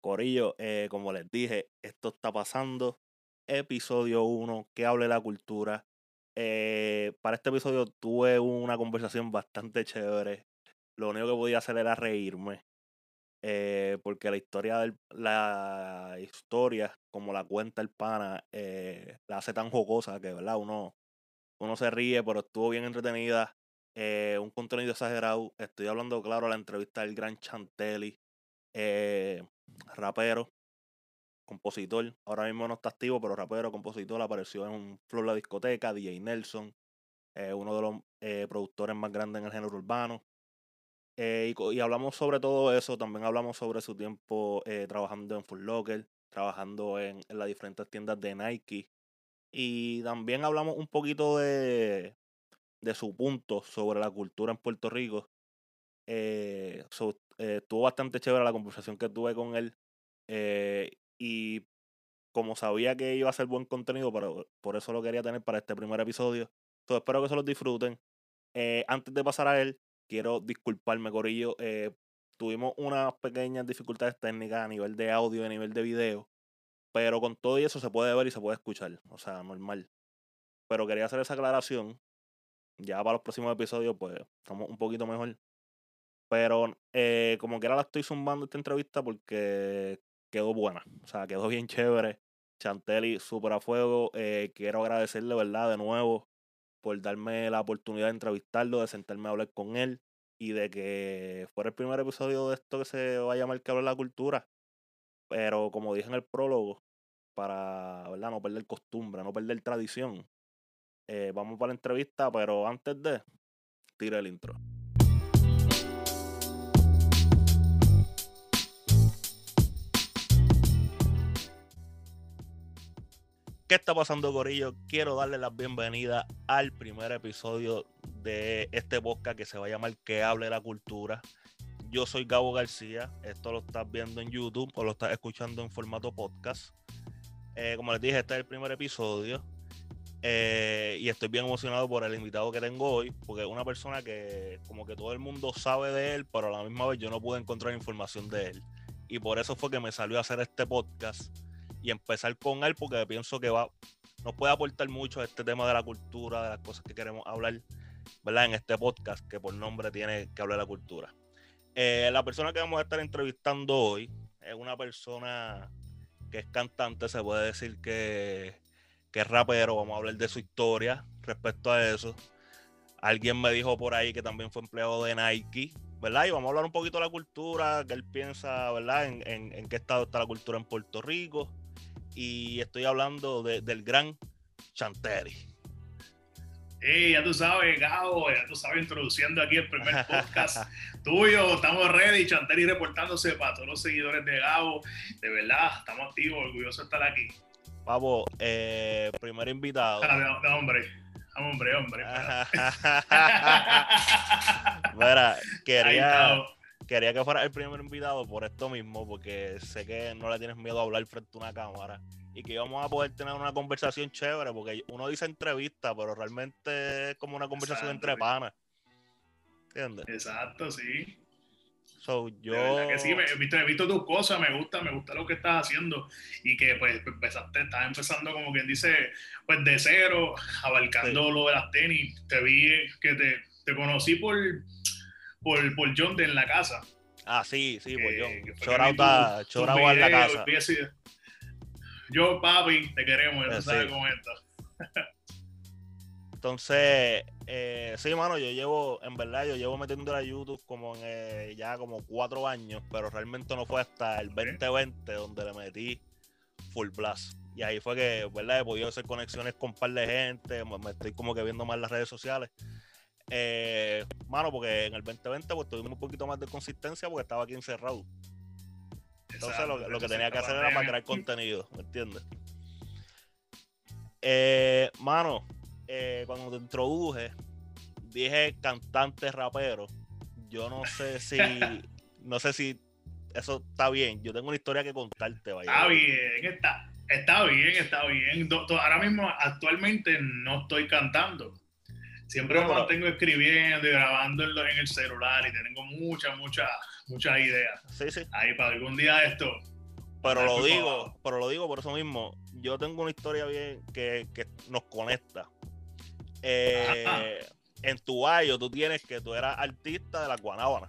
Corillo, eh, como les dije, esto está pasando. Episodio 1, que hable la cultura. Eh, para este episodio tuve una conversación bastante chévere. Lo único que podía hacer era reírme. eh, porque la historia del, la historia, como la cuenta el pana, la hace tan jocosa que verdad uno, uno se ríe, pero estuvo bien entretenida. un contenido exagerado. Estoy hablando, claro, la entrevista del gran Chantelli, eh, rapero, compositor. Ahora mismo no está activo, pero rapero, compositor, apareció en un Flor La Discoteca, DJ Nelson, eh, uno de los eh, productores más grandes en el género urbano. Eh, y, hablamos sobre todo eso, también hablamos sobre su tiempo trabajando en Full Locker, trabajando en, las diferentes tiendas de Nike. Y también hablamos un poquito de, de su punto sobre la cultura en Puerto Rico. Eh, estuvo bastante chévere la conversación que tuve con él. eh, y como sabía que iba a ser buen contenido, pero por eso lo quería tener para este primer episodio. So, espero que se los disfruten. Eh, antes de pasar a él, quiero disculparme, Corillo. tuvimos unas pequeñas dificultades técnicas a nivel de audio y a nivel de video. Pero con todo y eso se puede ver y se puede escuchar. O sea, normal. Pero quería hacer esa aclaración. Ya para los próximos episodios, pues, estamos un poquito mejor. Pero eh, como que ahora la estoy zumbando esta entrevista porque quedó buena. O sea, quedó bien chévere. Chantelli, súper a fuego. eh, quiero agradecerle, ¿verdad? De nuevo por darme la oportunidad de entrevistarlo, de sentarme a hablar con él y de que fuera el primer episodio de esto que se va a llamar que habla la cultura. Pero como dije en el prólogo, para ¿verdad? no perder costumbre, no perder tradición, eh, vamos para la entrevista, pero antes de, tira el intro. ¿Qué está pasando, Corillo? Quiero darle la bienvenida al primer episodio de este podcast que se va a llamar Que hable la cultura. Yo soy Gabo García. Esto lo estás viendo en YouTube o lo estás escuchando en formato podcast. Eh, como les dije, este es el primer episodio. Eh, y estoy bien emocionado por el invitado que tengo hoy, porque es una persona que como que todo el mundo sabe de él, pero a la misma vez yo no pude encontrar información de él. Y por eso fue que me salió a hacer este podcast y empezar con él, porque pienso que va, nos puede aportar mucho a este tema de la cultura, de las cosas que queremos hablar, ¿verdad? En este podcast que por nombre tiene que hablar de la cultura. Eh, la persona que vamos a estar entrevistando hoy es una persona que es cantante, se puede decir que, que es rapero, vamos a hablar de su historia respecto a eso. Alguien me dijo por ahí que también fue empleado de Nike, ¿verdad? Y vamos a hablar un poquito de la cultura, que él piensa, ¿verdad? En, en- en qué estado está la cultura en Puerto Rico. Y estoy hablando de- del gran Chanteri. Hey, ya tú sabes, Gabo, ya tú sabes, introduciendo aquí el primer podcast tuyo. Estamos ready, Chanteri reportándose para todos los seguidores de Gabo. De verdad, estamos activos, orgullosos de estar aquí. Pavo, eh, primer invitado. Ah, de- de hombre, Ah, hombre, hombre. Mira, quería. Quería que fuera el primer invitado por esto mismo, porque sé que no le tienes miedo a hablar frente a una cámara y que íbamos a poder tener una conversación chévere, porque uno dice entrevista, pero realmente es como una conversación Exacto, entre panas. ¿Entiendes? Exacto, sí. So, De yo. verdad que sí, me- he visto, he visto tus cosas, me gusta, me gusta lo que estás haciendo y que pues empezaste, estás empezando como quien dice, pues de cero, abarcando lo de las tenis. Te vi que te, te conocí por, por, por John de en la casa. Ah, sí, sí, fue que Chorao está- chorao en la casa. Yo, papi, te queremos, ya Eh, sabes cómo es esto. Entonces, eh, sí, mano, yo llevo, en verdad, yo llevo metiendo a YouTube como en, eh, ya como cuatro años, pero realmente no fue hasta el 2020 donde le metí Full Blast. Y ahí fue que, ¿verdad? He podido hacer conexiones con un par de gente, me estoy como que viendo más las redes sociales. Eh, mano, porque en el 2020 pues tuvimos un poquito más de consistencia porque estaba aquí encerrado. Entonces lo, Exacto, lo que tenía que hacer era para crear contenido, ¿me entiendes? Eh, mano, eh, cuando te introduje, dije cantante rapero. Yo no sé si, no sé si eso está bien. Yo tengo una historia que contarte, vaya. Está bien, está, está bien, está bien. Ahora mismo, actualmente, no estoy cantando. Siempre me mantengo escribiendo y grabando en, lo- en el celular y tengo muchas, muchas, muchas ideas. Sí, sí. Ahí para algún día esto, Pero lo digo, pero lo digo por eso mismo. Yo tengo una historia bien que, que nos conecta. Eh, en tu año tú tienes que tú eras artista de la Guanábana.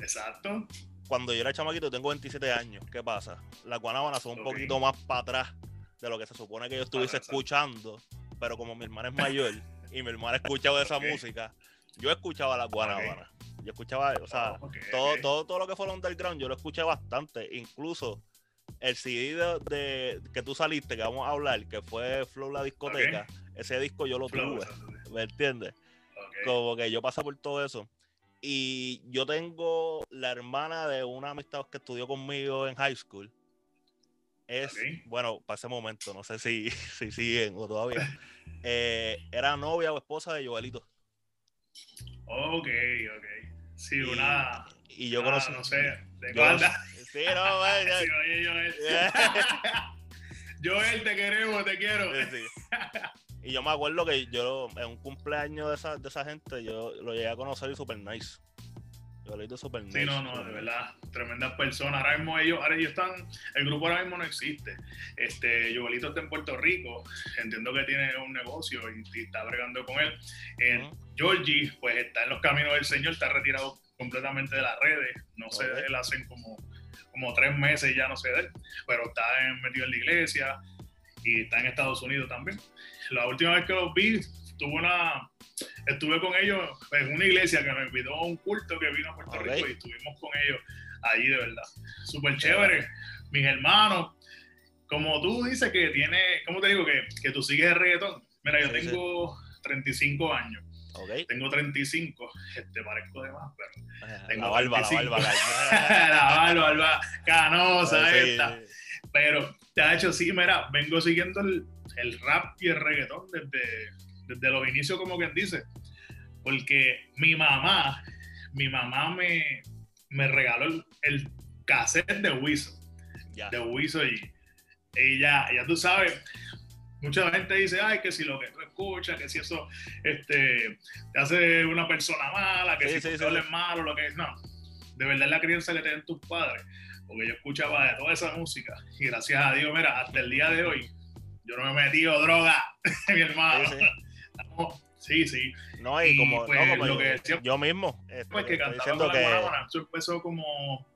Exacto. Cuando yo era chamaquito, tengo 27 años. ¿Qué pasa? Las Guanábanas son un poquito más para atrás de lo que se supone que yo estuviese escuchando. Pero como mi hermana es mayor y mi hermana escuchaba esa música, yo escuchaba las Guanábanas. Yo escuchaba, o sea, oh, todo, todo, todo lo que fue el underground, yo lo escuché bastante. Incluso el CD de, que tú saliste, que vamos a hablar, que fue Flow la discoteca, ese disco yo lo tuve. ¿Me entiendes? Como que yo pasé por todo eso. Y yo tengo la hermana de una amistad que estudió conmigo en high school. Es, bueno, para ese momento, no sé si, si siguen o todavía. Eh, era novia o esposa de Joelito. Ok, ok. Sí, una. Y yo conocí. No sé, ¿de cuándo? Sí, no, güey. sí, oye, Joel. Joel, te queremos, te quiero. Sí, Y yo me acuerdo que yo en un cumpleaños de esa, de esa gente, yo lo llegué a conocer y super nice. Yo lo hice super nice. Sí, no, no, de verdad, tremendas personas. Ahora mismo ellos, ahora ellos están, el grupo ahora mismo no existe. Este, Joelito está en Puerto Rico, entiendo que tiene un negocio y, está bregando con él. En Georgie, pues está en los caminos del Señor, está retirado completamente de las redes. No sé, él hacen como, como tres meses ya no sé de él, pero está metido en la iglesia y está en Estados Unidos también. La última vez que los vi, tuve una, estuve con ellos en una iglesia que me invitó a un culto que vino a Puerto Rico y estuvimos con ellos allí de verdad. Súper chévere. Mis hermanos, como tú dices que tiene, ¿cómo te digo? Que, que tú sigues el reggaetón. Mira, yo tengo 35 años. Tengo 35, este, parezco de más, pero tengo la barba, la barba, la barba, canosa esta. Pero, de hecho, sí, mira, vengo siguiendo el, el rap y el reggaetón desde, desde los inicios, como quien dice. Porque mi mamá, mi mamá me, me regaló el, el cassette de Wiso. De Wiso y ella, ya tú sabes, mucha gente dice, ay, que si lo que tú escuchas, que si eso este, te hace una persona mala, que si sí, tú malo, lo que es. No, de verdad es la crianza que tienen tus padres. Porque yo escuchaba de toda esa música y gracias a Dios, mira, hasta el día de hoy, yo no me he metido droga, mi hermano. Sí, sí. No, y, como, pues, no, como yo, que yo, mismo. Este, pues que cantaba que... Eso empezó como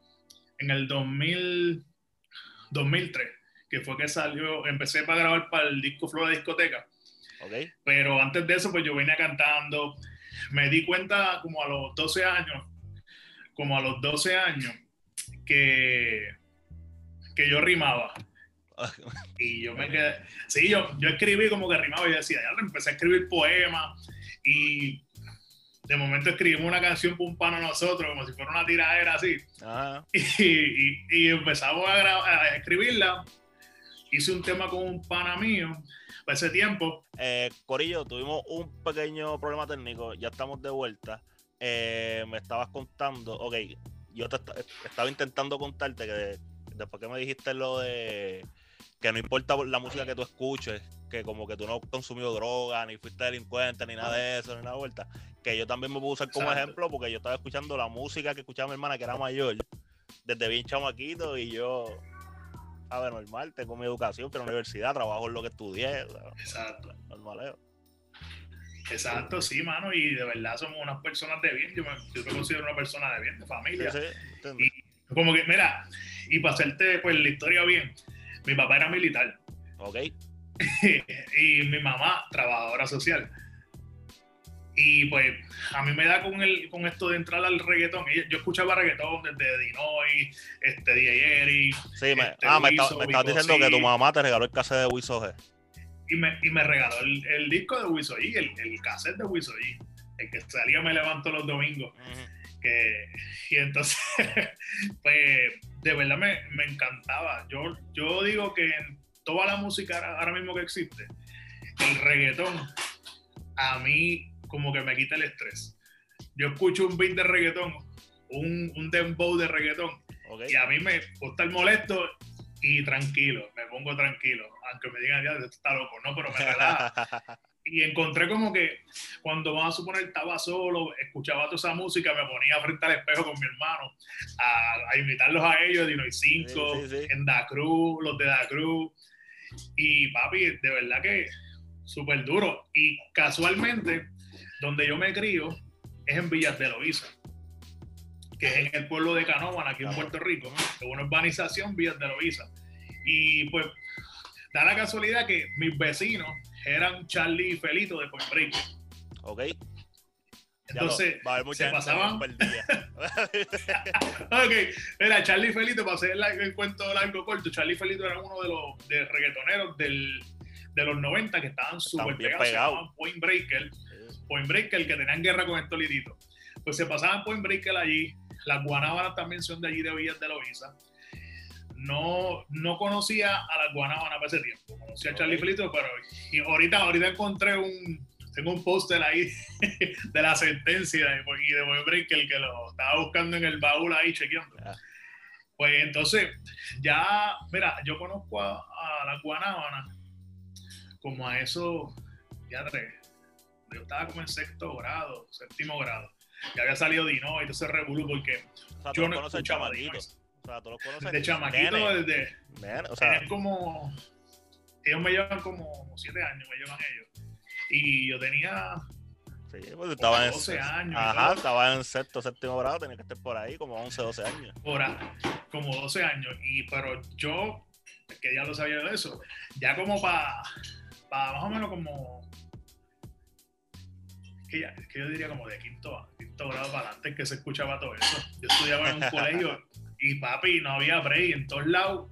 en el 2000, 2003, que fue que salió, empecé para grabar para el disco Flor de Discoteca. Okay. Pero antes de eso, pues yo venía cantando. Me di cuenta como a los 12 años, como a los 12 años, que, que yo rimaba. Y yo me quedé. Sí, yo, yo escribí como que rimaba y decía, ya empecé a escribir poemas y de momento escribimos una canción para un pano nosotros, como si fuera una tiradera así. Y, y, empezamos a, a, escribirla. Hice un tema con un pana mío para ese tiempo. Eh, Corillo, tuvimos un pequeño problema técnico, ya estamos de vuelta. Eh, me estabas contando, ok, yo te estaba intentando contarte que después que me dijiste lo de que no importa la música que tú escuches, que como que tú no has consumido droga, ni fuiste delincuente, ni nada de eso, ni nada de vuelta, que yo también me puedo usar como ejemplo porque yo estaba escuchando la música que escuchaba mi hermana que era mayor, desde bien chamaquito y yo, a ver, normal, tengo mi educación, pero en la universidad trabajo en lo que estudié. Exacto. Normal. Exacto, sí, mano, y de verdad somos unas personas de bien, yo me, yo me considero una persona de bien, de familia. Sí, y como que, mira, y para hacerte pues la historia bien, mi papá era militar. Ok. y mi mamá, trabajadora social. Y pues a mí me da con el con esto de entrar al reggaetón. Yo escuchaba reggaetón desde Dinoy, este DJ Eric. Sí, me, este, ah, me, estabas diciendo que tu mamá te regaló el cassette de Wiso G. Y me, y me regaló el, disco de Wiso G, el, el cassette de Wiso G. El que salía Me Levanto los domingos. Que, y entonces, pues de verdad me, me, encantaba. Yo, yo digo que en toda la música ahora mismo que existe, el reggaetón a mí como que me quita el estrés. Yo escucho un beat de reggaetón, un, un dembow de reggaetón, y a mí me gusta el molesto y tranquilo, me pongo tranquilo, aunque me digan, ya, está loco, no, pero me relaja. y encontré como que cuando vamos a suponer estaba solo, escuchaba toda esa música, me ponía frente al espejo con mi hermano a, a imitarlos a ellos, Dino y 5, Sí, sí, sí. en Da Cruz, los de Da Cruz. Y papi, de verdad que súper duro. Y casualmente, donde yo me crío es en Villas de Loíza, que es en el pueblo de Canóvana, aquí en. Puerto Rico, es una urbanización Villas de Loíza. Y pues da la casualidad que mis vecinos eran Charlie y Felito de Point Break. ¿Ok? Lo- Entonces, va a haber mucha se pasaban- ok, era Charlie y Felito, para hacer el cuento largo corto, Charlie y Felito eran uno de los de reggaetoneros del, de los 90 que estaban súper pegados, se llamaban Point Breaker. Point Breaker, que tenían guerra con estos liditos. Pues se pasaban Point Breaker allí. Las guanábanas también son de allí, de Villas de Loíza. No, no conocía a las guanábanas para ese tiempo. Conocía a Charlie Ok. Felito, pero y ahorita, ahorita encontré un. Tengo un póster ahí de la sentencia y de Point Breaker que lo estaba buscando en el baúl ahí chequeando. Ya. Pues entonces, ya, mira, yo conozco a, a las guanábanas como a eso, ya tres. Yo estaba como en sexto grado, séptimo grado. Ya había salido Dino y todo ese revolú porque O sea, tú yo no conoces chamaquitos. Sea, los conoces. De chamaquito, desde. O sea, como. Ellos me llevan como siete años, me llevan ellos. Y yo tenía sí, pues estaba en 12 años Ajá, estaba en sexto, séptimo grado, tenía que estar por ahí, como 11, 12 años. hora, como 12 años. Y pero yo, que ya lo sabía de eso, ya como para más o menos como. Que, ya- que yo diría como de quinto, quinto grado para adelante que se escuchaba todo eso. Yo estudiaba en un colegio y papi, no había break en todos lados.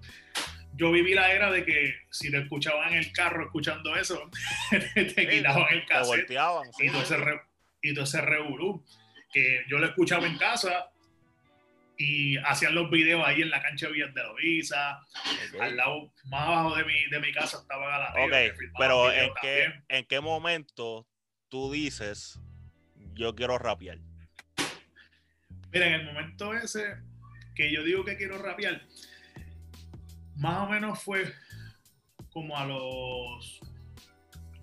Yo viví la era de que si te escuchaban en el carro escuchando eso, te Sí, quitaban el Te cassette volteaban. sí, y todo ese, re- y todo ese revolú, que yo lo escuchaba en casa y hacían los videos ahí en la cancha de Villas de Loíza, Ok. al lado, más abajo de mi, de mi casa estaba Galateo. Ok, pero ¿en qué, también. ¿en qué momento tú dices yo quiero rapear? Mira, en el momento ese que yo digo que quiero rapear, más o menos fue como a los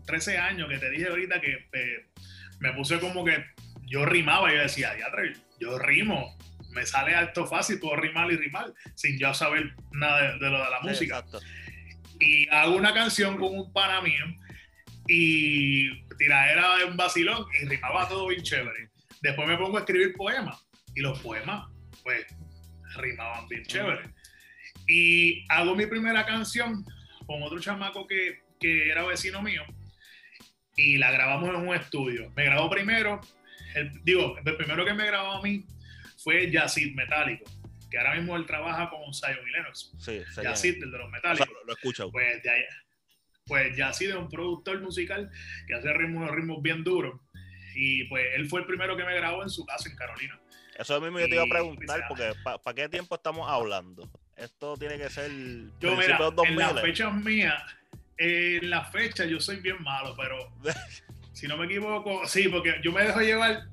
13 años que te dije ahorita que eh, me puse como que yo rimaba y yo decía, "Diatre, yo rimo, me sale alto fácil, puedo rimar y rimar sin yo saber nada de, de lo de la Sí, música. exacto. y hago una canción con un pana mío y tiradera en vacilón y rimaba todo bien chévere. Después me pongo a escribir poemas y los poemas, pues, rimaban bien chévere. Y hago mi primera canción con otro chamaco que, que era vecino mío y la grabamos en un estudio. Me grabó primero, el, digo, el primero que me grabó a mí fue Yacid Metálico, que ahora mismo él trabaja con Zion y Lennox. Sí, Yacid, el de los o metálicos sea, lo, escucho. pues de ahí, pues ya ha sido un productor musical que hace ritmos, ritmos bien duros. Y pues él fue el primero que me grabó en su casa en Carolina. Eso mismo yo te iba a preguntar, porque ¿para qué tiempo estamos hablando? Esto tiene que ser Yo, mira, principios 2000. en las fechas mías, en las fechas yo soy bien malo, pero si no me equivoco, sí, porque yo me dejo llevar.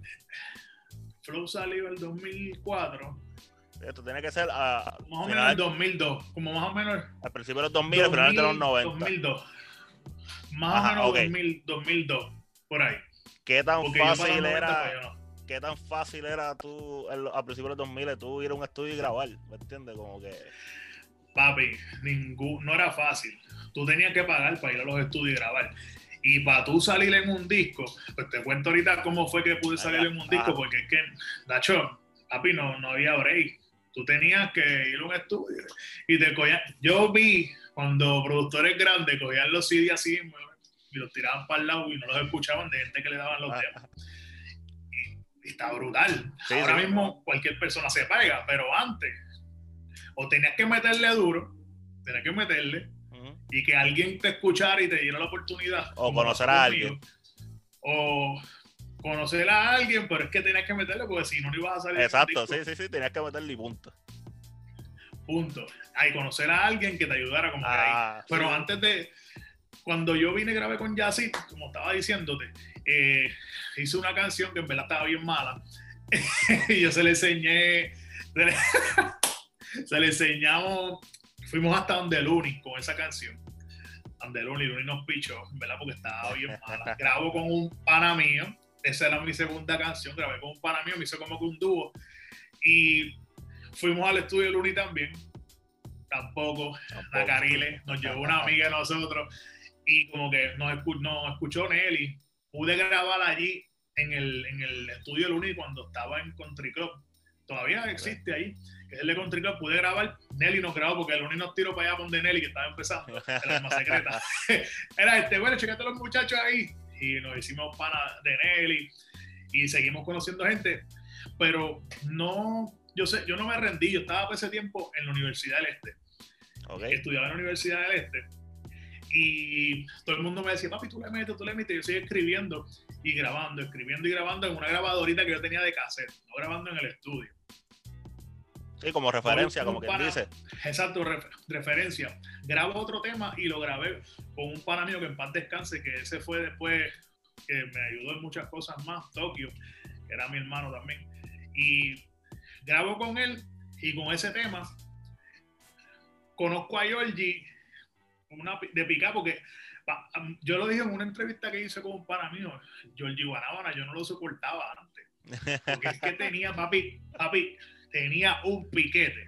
Flow salió el 2004, Esto tiene que ser a, más o menos el 2002, como más o menos al principio de los 2000, al final de los 90. 2002. Más Ajá, o menos ok. 2000, 2002, por ahí. ¿Qué tan Porque fácil 90, era? ¿Qué tan fácil era tú a principios de los 2000 tú ir a un estudio y grabar? ¿Me entiendes? Como que Papi, ningún, no era fácil. Tú tenías que pagar para ir a los estudios y grabar. Y para tú salir en un disco, pues te cuento ahorita cómo fue que pude salir en un disco, ajá. porque es que, Nacho, papi, no, no había break. Tú tenías que ir a un estudio y te cogían. Yo vi cuando productores grandes cogían los CD así y los tiraban para el lado y no los escuchaban de gente que le daban los Ah. temas. Está brutal. Sí, Ahora sí. mismo cualquier persona se pega, pero antes o tenías que meterle duro, tenías que meterle y que alguien te escuchara y te diera la oportunidad. O conocer a conmigo, O conocer a alguien, pero es que tenías que meterle porque si no, no ibas a salir. Exacto, sí, sí, sí, tenías que meterle y punto. Punto. Hay conocer a alguien que te ayudara como que ahí. Ah, Pero sí. antes de, cuando yo vine grabé con Yacid, como estaba diciéndote, eh, hice una canción que en verdad estaba bien mala. y yo se le enseñé, se le, se le enseñamos, fuimos hasta donde el único con esa canción. Andeluni, Luni nos pichó, ¿verdad? Porque estaba bien mala. Grabo con un pana mío, esa era mi segunda canción, grabé con un pana mío, me hizo como que un dúo. Y fuimos al estudio de Luni también, tampoco, la Carile, nos llevó una amiga de nosotros y como que nos, escuchó Nelly. Pude grabar allí en el, en el estudio de Luni cuando estaba en Country Club. Todavía existe ahí que es el de Country Club, pude grabar. Nelly nos grabó porque el único nos tiró para allá con de Nelly, que estaba empezando, era más secreta. era este, bueno, checate los muchachos ahí. Y nos hicimos pana de Nelly y seguimos conociendo gente. Pero no, yo sé, yo no me rendí, yo estaba por ese tiempo en la Universidad del Este. Estudiaba en la Universidad del Este. Y todo el mundo me decía, papi, tú le metes, tú le metes. Yo sigo escribiendo y grabando, escribiendo y grabando en una grabadorita que yo tenía de cassette, no grabando en el estudio. Sí, como referencia, como quien dice. Exacto, referencia. Grabo otro tema y lo grabé con un pana mío que en paz descanse, que ese fue después que me ayudó en muchas cosas más, Tokio, que era mi hermano también. Y grabo con él y con ese tema conozco a Georgie una, de pica porque yo lo dije en una entrevista que hice con un pana mío, Georgie Guanábana, yo no lo soportaba antes. Porque es que tenía, papi, papi, tenía un piquete.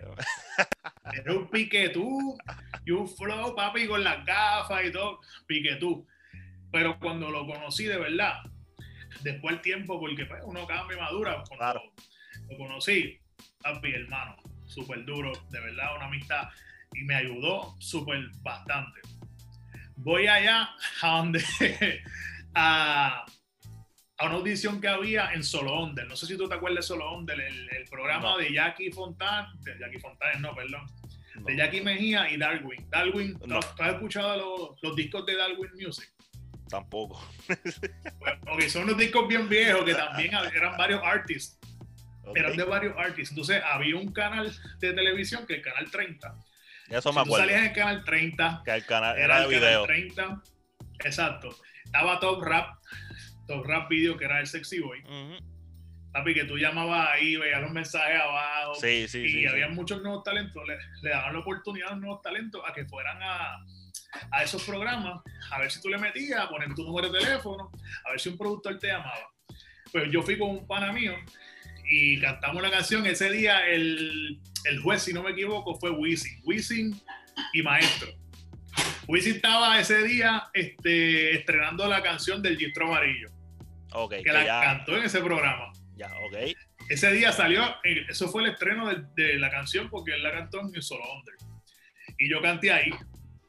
Era un piquetú y un flow, papi, con las gafas y todo, piquetú. Pero cuando lo conocí de verdad, después el tiempo, porque pues, uno cambia y madura, cuando lo conocí, papi, hermano, súper duro, de verdad, una amistad, y me ayudó súper bastante. Voy allá a donde, a, una audición que había en Solo Onder. No sé si tú te acuerdas de Solo Onder, el, programa de Jackie Fontana, de Jackie Fontana, no, perdón, de Jackie Mejía y Darwin. Darwin, ¿tú has escuchado los, discos de Darwin Music? Tampoco. porque son unos discos bien viejos que también eran varios artists. Eran de varios artists. Entonces había un canal de televisión que es el canal 30. Eso me acuerdo. Tú salías en el canal 30. Que el canal era, de video. 30. Exacto. Estaba Top Rap, Top Rap Video, que era el Sexy Boy. Papi, que tú llamabas ahí, veías los mensajes abajo. Sí, sí, y había muchos nuevos talentos. Le, daban la oportunidad a los nuevos talentos a que fueran a, a esos programas, a ver si tú le metías, a poner tu número de teléfono, a ver si un productor te llamaba. Pues yo fui con un pana mío y cantamos la canción. Ese día el, el juez, si no me equivoco, fue Wisin. Wisin y Maestro. Wisin estaba ese día este, estrenando la canción del Gistro Amarillo. Okay, que, la cantó en ese programa. Ya, ok. Ese día salió, eh, eso fue el estreno de, la canción porque él la cantó en Solo Under. Y yo canté ahí.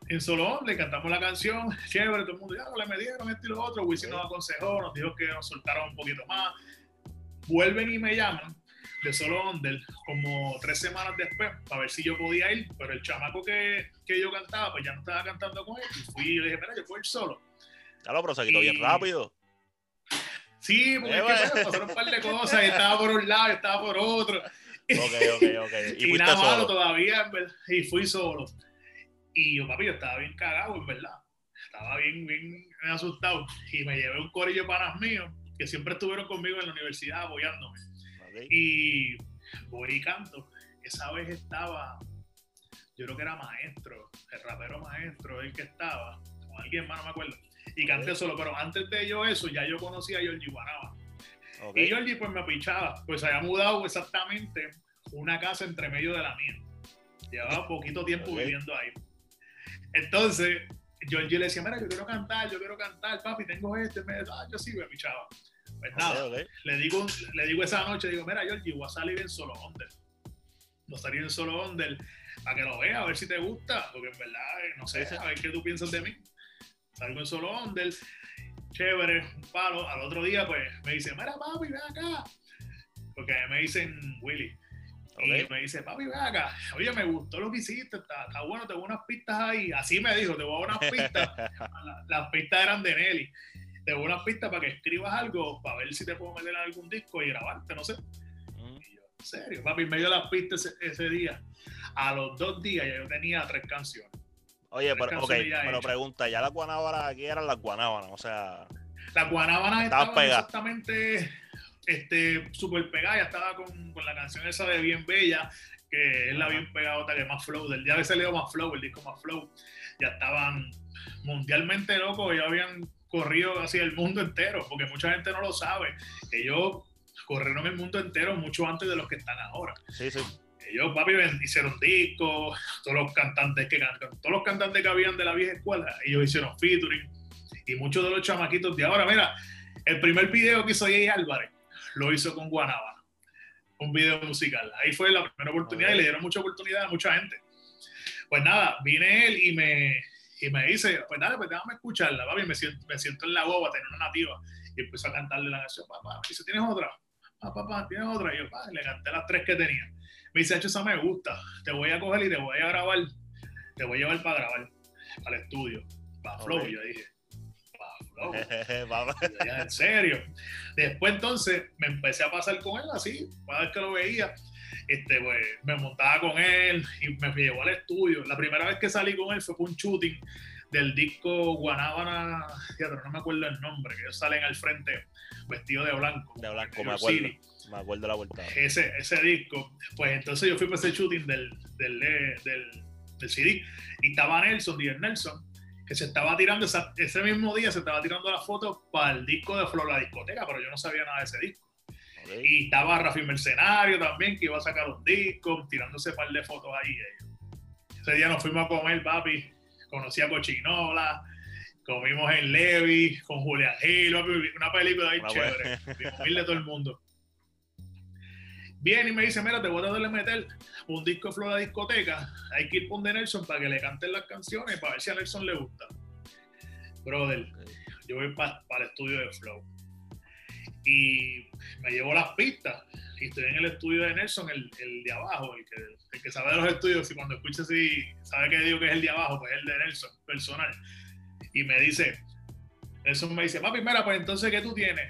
En Solo Under cantamos la canción, chévere, todo el mundo, ya le me dieron esto y lo otro. Wisin nos aconsejó, nos dijo que nos soltaron un poquito más. Vuelven y me llaman de Solo Under como tres semanas después para ver si yo podía ir, pero el chamaco que, que yo cantaba, pues ya no estaba cantando con él. Y fui y le dije, mira, yo puedo ir solo. Claro, pero se quitó bien rápido. Sí, porque es que, eh, pasaron un par de cosas, y estaba por un lado, y estaba por otro. Ok, ok, ok. Y, nada malo todavía, y fui solo. Y yo, papi, yo estaba bien cagado, en verdad. Estaba bien, bien asustado. Y me llevé un corillo de panas míos que siempre estuvieron conmigo en la universidad apoyándome. Y voy y canto. Esa vez estaba, yo creo que era maestro, el rapero maestro, el que estaba, con alguien más, no me acuerdo. Y canté solo, pero antes de yo eso, ya yo conocía a Georgie Guanaba. Y Georgie pues me pichaba, pues había mudado exactamente una casa entre medio de la mía. Llevaba poquito tiempo viviendo ahí. Entonces, Georgie le decía, mira, yo quiero cantar, yo quiero cantar, papi, tengo este, me ah, yo sí me pichaba. Pues nada, Le, digo, le digo esa noche, digo, mira, Georgie, voy a salir en solo under. Voy a salir en solo under para que lo veas, a ver si te gusta, porque en verdad, eh, no sé, a ver qué tú piensas de mí. Salgo en solo under, chévere, un palo. Al otro día, pues, me dice, mira, papi, ven acá. Porque me dicen Willy. Y me dice, papi, ven acá. Oye, me gustó lo que hiciste, está, está bueno, te voy unas pistas ahí. Así me dijo, te voy a unas pistas. las pistas eran de Nelly te voy una pista para que escribas algo, para ver si te puedo meter en algún disco y grabarte, no sé. Y yo, en serio, papi, me dio las pistas ese, día. A los dos días ya yo tenía tres canciones. Oye, pero, okay, pero pregunta, ya las guanábanas aquí eran las guanábanas, o sea. Las guanábanas estaban exactamente este, súper pegadas, ya estaba con, con, la canción esa de Bien Bella, que es la bien pegadota que más flow, del día que salió más flow, el disco más flow, ya estaban mundialmente locos, ya habían corrido así el mundo entero, porque mucha gente no lo sabe. Ellos corrieron el mundo entero mucho antes de los que están ahora. Sí, sí. Ellos, papi, hicieron discos, todos los cantantes que cantan, todos los cantantes que habían de la vieja escuela, ellos hicieron featuring, y muchos de los chamaquitos de ahora, mira, el primer video que hizo Jay Álvarez lo hizo con Guanábana, un video musical. Ahí fue la primera oportunidad y le dieron mucha oportunidad a mucha gente. Pues nada, vine él y me, y me dice, pues dale, pues déjame escucharla, papi, me siento, me siento en la boba, tener una nativa, y empezó a cantarle la canción, papá, y dice, ¿tienes otra? Papá, papá, ¿tienes otra? Y yo, le canté las tres que tenía. Me dice, hecho, esa me gusta, te voy a coger y te voy a grabar, te voy a llevar para grabar, el estudio, para Flow, y yo dije, en serio. Después entonces me empecé a pasar con él así, cada vez que lo veía, este, pues, me montaba con él y me llevó al estudio. La primera vez que salí con él fue por un shooting del disco Guanábana, no me acuerdo el nombre, que ellos salen al frente vestido de blanco. De blanco, me acuerdo. Me acuerdo la vuelta. Ese, ese disco, pues entonces yo fui para ese shooting del, del, del, del CD y estaba Nelson, Díaz Nelson, que se estaba tirando, ese mismo día se estaba tirando la foto para el disco de Flor la discoteca, pero yo no sabía nada de ese disco. Y estaba Rafi Mercenario también, que iba a sacar un disco, tirándose un par de fotos ahí. Ese día nos fuimos a comer, papi. Conocí a Cochinola, comimos en Levi, con Julián Gil, una película ahí chévere. de todo el mundo. Viene y me dice, mira, te voy a darle meter un disco de Flora Discoteca. Hay que ir con de Nelson para que le canten las canciones para ver si a Nelson le gusta. Brother, yo voy para el estudio de Flow. Y me llevo las pistas. Y estoy en el estudio de Nelson, el, el de abajo, el que, el que, sabe de los estudios. Y cuando escucha así, sabe que digo que es el de abajo, pues es el de Nelson, personal. Y me dice, Nelson me dice, papi, mira, pues entonces, ¿qué tú tienes?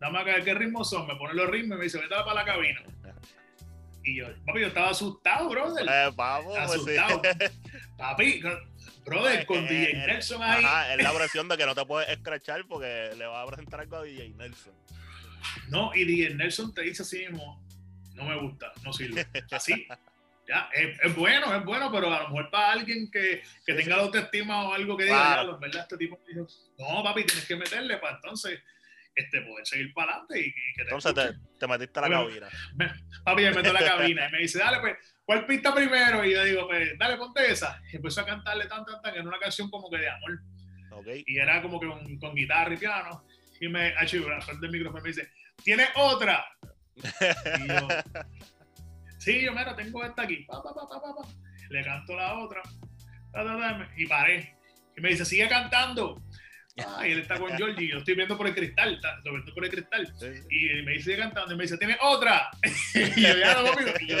Dame acá, ¿qué ritmos son? Me pone los ritmos y me dice, vete para la cabina. Y yo, papi, yo estaba asustado, brother. Eh, vamos, pues asustado. Papi, brother, con DJ Nelson ahí. Ajá, es la presión de que no te puedes escrachar porque le vas a presentar algo a DJ Nelson. No, y DJ Nelson te dice así mismo, no me gusta, no sirve. Así. Ya, es, bueno, es bueno, pero a lo mejor para alguien que, que tenga la autoestima o algo que diga, ya, ¿verdad? Este tipo dijo, no, papi, tienes que meterle para entonces este, poder seguir para adelante y, que te Entonces te, te, metiste a la cabina. papi, me meto a la cabina y me dice, dale, pues, ¿cuál pista primero? Y yo digo, pues, dale, ponte esa. Y empezó a cantarle tan, tan, tan, en una canción como que de amor. Okay. Y era como que con, con guitarra y piano. Y me, frente del micrófono me dice, ¿tienes otra? y yo, sí, yo, mira, tengo esta aquí. Pa, pa, pa, Le canto la otra. y paré. Y me dice, sigue cantando. Ah, y él está con Georgie, yo estoy viendo por el cristal, lo viendo por el cristal. Y me dice cantando y me dice, ¿tiene otra? y yo ya no. Y yo,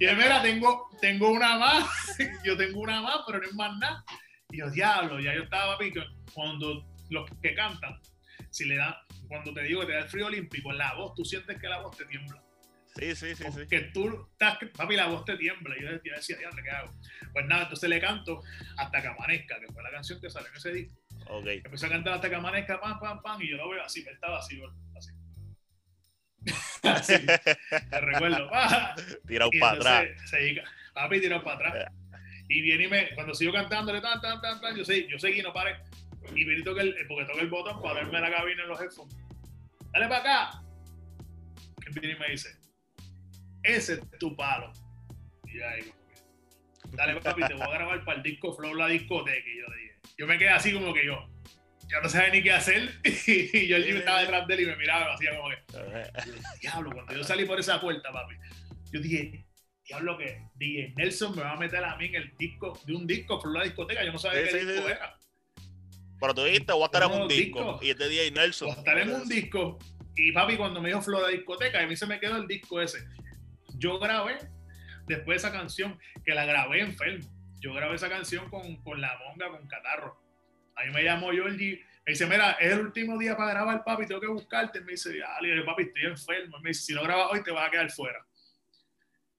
y mira, tengo, tengo una más, yo tengo una más, pero no es más nada. Y yo, diablo, ya yo estaba, papi, cuando los que cantan, si le da, cuando te digo que te da el frío olímpico, la voz, tú sientes que la voz te tiembla. Sí, sí, sí. Que sí. tú estás, papi, la voz te tiembla. Y yo decía, ¿qué hago? Pues nada, entonces le canto hasta que amanezca, que fue la canción que salió en ese disco. Okay. Empecé a cantar hasta que amanezca, pam, pam, pam, y yo lo veo así, me estaba así, así. así, te recuerdo. Tirado para atrás. Papi, tirado para atrás. Y viene y me, cuando sigo cantándole, tan, tan, tan, tan, yo, sé, yo seguí, no paré. Y viene y toca el, porque toca el botón para verme la cabina en los headphones. Dale para acá. Y viene y me dice, ese es tu palo. Y ahí, dale papi, te voy a grabar para el disco Flow La Discoteca. Y yo dije, yo me quedé así como que yo, ya no sabía ni qué hacer. y yo estaba detrás de él y me miraba y hacía como que, diablo, cuando yo salí por esa puerta, papi, yo dije, diablo que dije, Nelson me va a meter a mí en el disco, de un disco por la discoteca, yo no sabía qué disco era. Pero tú dijiste, voy a estar en un disco. Y este día Nelson. Voy a estar en un disco. Y papi, cuando me dijo Flor de discoteca, a mí se me quedó el disco ese. Yo grabé después de esa canción, que la grabé enfermo yo grabé esa canción con, con la monga, con catarro. A mí me llamó Georgie, me dice, mira, es el último día para grabar, papi, tengo que buscarte. Me dice, dale, papi, estoy enfermo. Me dice, si no grabas hoy, te vas a quedar fuera.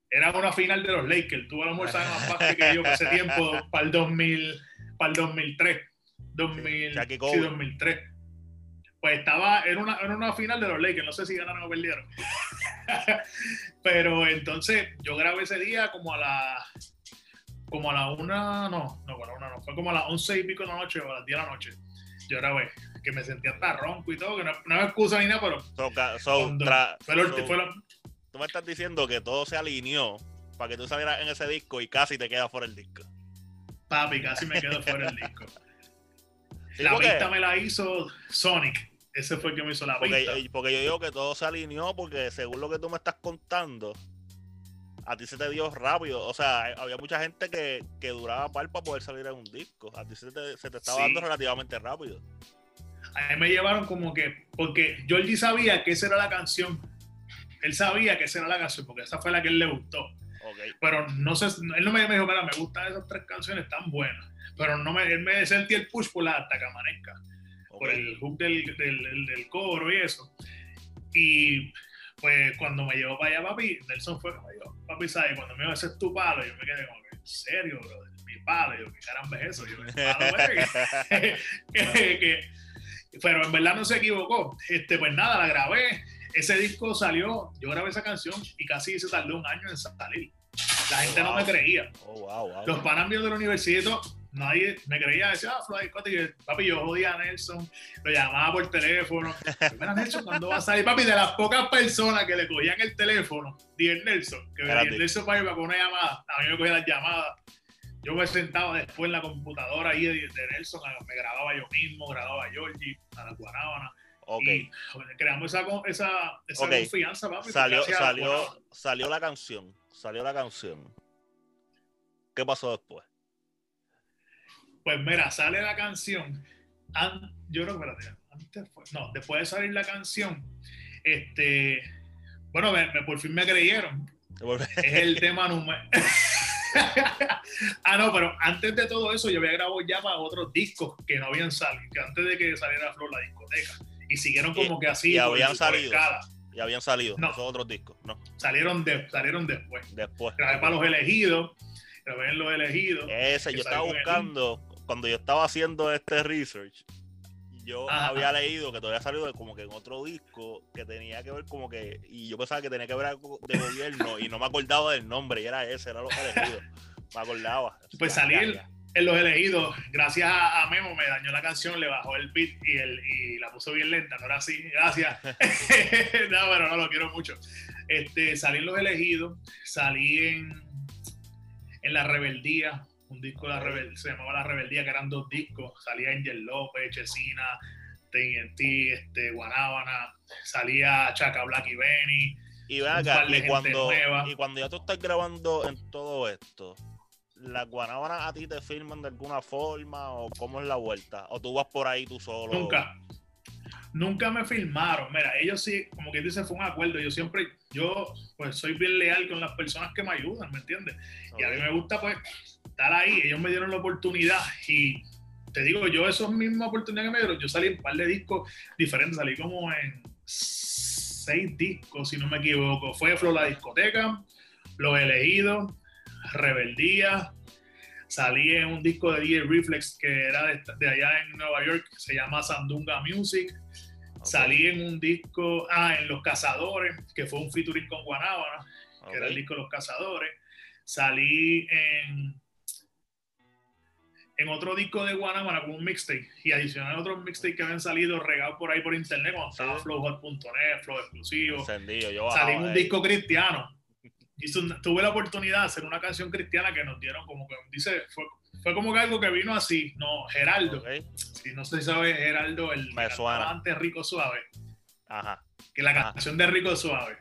Era una final de los Lakers. Tuvo la muerte más fácil que yo ese tiempo, para el 2000, para el 2003. 2000, sí, 2003. pues estaba, en una, en una final de los Lakers, no sé si ganaron o perdieron. Pero entonces yo grabé ese día como a la como a la una, no, no, bueno, una no, fue como a las once y pico de la noche o a las diez de la noche. Yo grabé, que me sentía hasta ronco y todo, que no, no me excusa ni nada, pero. tú me estás diciendo que todo se alineó para que tú salieras en ese disco y casi te quedas fuera el disco. Papi, casi me quedo fuera el disco. La pista me la hizo Sonic. Ese fue el que me hizo la pista. Porque yo digo que todo se alineó porque según lo que tú me estás contando, a ti se te dio rápido. O sea, había mucha gente que, que duraba par para poder salir en un disco. A ti se te, se te estaba dando relativamente rápido. A mí me llevaron como que, porque Georgie sabía que esa era la canción. Él sabía que esa era la canción, porque esa fue la que él le gustó. Pero no sé, él no me, dijo, mira, me gustan esas tres canciones tan buenas. Pero no me, él me sentía el push por la hasta que amanezca. Por el hook del, del, del coro y eso. Y pues cuando me llevó para allá, papi, Nelson fue como yo, papi, ¿sabes? Cuando me dijo, ese es tu palo, yo me quedé como que, ¿en serio, bro? Mi palo, yo, ¿qué caramba es eso? Yo, me palo, que, pero en verdad no se equivocó. Este, pues nada, la grabé. Ese disco salió, yo grabé esa canción y casi se tardó un año en salir. La gente no me creía. Oh, Los panas míos de la universidad nadie me creía, decía, ah, Floyd y papi, yo jodía a Nelson, lo llamaba por teléfono. Mira, Nelson, ¿cuándo va a salir? Papi, de las pocas personas que le cogían el teléfono, dije Nelson, que venía Nelson para con una llamada, a mí me cogía las llamadas. Yo me sentaba después en la computadora ahí de, Nelson, me grababa yo mismo, grababa a Georgie, a la Guanábana. Okay. Y creamos esa, esa, esa confianza, papi. Salió, salió, salió la canción, salió la canción. ¿Qué pasó después? Pues mira, sale la canción. yo creo que antes fue, no, después de salir la canción, este, bueno, me, por fin me creyeron. es el tema número. ah, no, pero antes de todo eso, yo había grabado ya para otros discos que no habían salido, que antes de que saliera Flor la discoteca. Y siguieron como que así. Y habían salido. Y habían salido esos otros discos, ¿no? Salieron, de, salieron después. Después. Grabé para los elegidos. Grabé en los elegidos. Ese, yo estaba buscando cuando yo estaba haciendo este research, yo había leído que todavía salido como que en otro disco que tenía que ver como que, y yo pensaba que tenía que ver algo de gobierno y no me acordaba del nombre y era ese, era los elegidos. Me acordaba. Pues salir en los elegidos, gracias a, Memo me dañó la canción, le bajó el beat y, el, y la puso bien lenta, no era así, gracias. no, pero no lo quiero mucho. Este, salí en los elegidos, salí en, en la rebeldía, un disco de la rebel se llamaba La Rebeldía, que eran dos discos. Salía Angel López, Chesina, TNT, este, Guanábana, salía Chaca Black y Benny. Y y cuando, y cuando ya tú estás grabando en todo esto, ¿las guanábanas a ti te filman de alguna forma o cómo es la vuelta? ¿O tú vas por ahí tú solo? Nunca. Nunca me filmaron. Mira, ellos sí, como que dice, fue un acuerdo. Yo siempre, yo pues soy bien leal con las personas que me ayudan, ¿me entiendes? Y a mí me gusta pues estar ahí, ellos me dieron la oportunidad y te digo, yo esa misma oportunidad que me dieron, yo salí en un par de discos diferentes, salí como en seis discos, si no me equivoco. Fue Flor la discoteca, Los Elegidos, Rebeldía, salí en un disco de DJ Reflex que era de, allá en Nueva York, que se llama Sandunga Music. Salí en un disco, ah, en Los Cazadores, que fue un featuring con Guanábana, que era el disco Los Cazadores. Salí en en otro disco de Guanabana con un mixtape y adicional otros mixtapes que habían salido regados por ahí por internet cuando estaba flowhot.net, flow exclusivo. Salí en un disco cristiano. Y tuve la oportunidad de hacer una canción cristiana que nos dieron como que dice, fue, fue como que algo que vino así, no, Geraldo. Si no se sabe, Geraldo, el antes Rico Suave. Ajá. Que la canción de Rico Suave.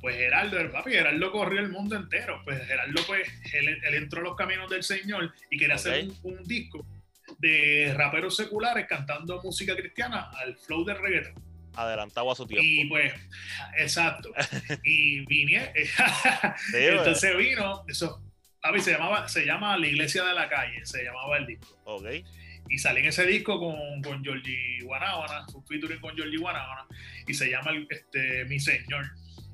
Pues Geraldo, el papi, Geraldo corrió el mundo entero. Pues Geraldo, pues, él, entró a los caminos del Señor y quería hacer un, disco de raperos seculares cantando música cristiana al flow del reggaeton. Adelantado a su tiempo. Y pues, exacto. y vine. Entonces vino, eso, papi, se llamaba, se llama La Iglesia de la Calle, se llamaba el disco. Ok. Y salí en ese disco con, con Georgie Guanábana, un featuring con Georgie Guanábana, y se llama este, Mi Señor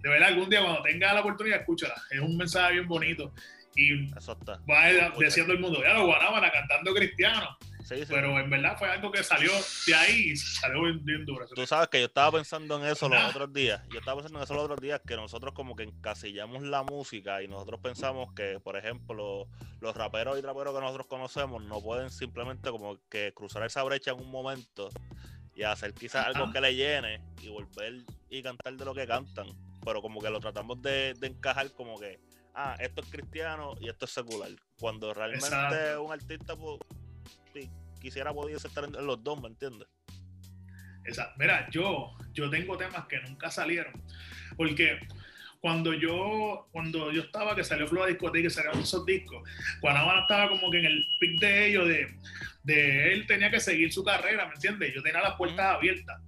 de verdad, algún día cuando tenga la oportunidad, escúchala. Es un mensaje bien bonito Y Eso está. va Escucha. diciendo el mundo, ya lo Guanábana cantando cristiano. Sí, sí. Pero en verdad fue algo que salió de ahí salió bien, bien duro. Tú sabes que yo estaba pensando en eso los otros días. Yo estaba pensando en eso los otros días, que nosotros como que encasillamos la música y nosotros pensamos que, por ejemplo, los raperos y traperos que nosotros conocemos no pueden simplemente como que cruzar esa brecha en un momento y hacer quizás algo que le llene y volver y cantar de lo que cantan. Pero como que lo tratamos de, de encajar como que, ah, esto es cristiano y esto es secular. Cuando realmente Exacto. un artista pues, si quisiera pudiese estar en los dos, ¿me entiendes? Esa- Mira, yo, yo tengo temas que nunca salieron. Porque cuando yo, cuando yo estaba, que salió Flor Discoteca y sacaron esos discos, Guanábana estaba como que en el pic de ellos, de, de él tenía que seguir su carrera, ¿me entiendes? Yo tenía las puertas abiertas.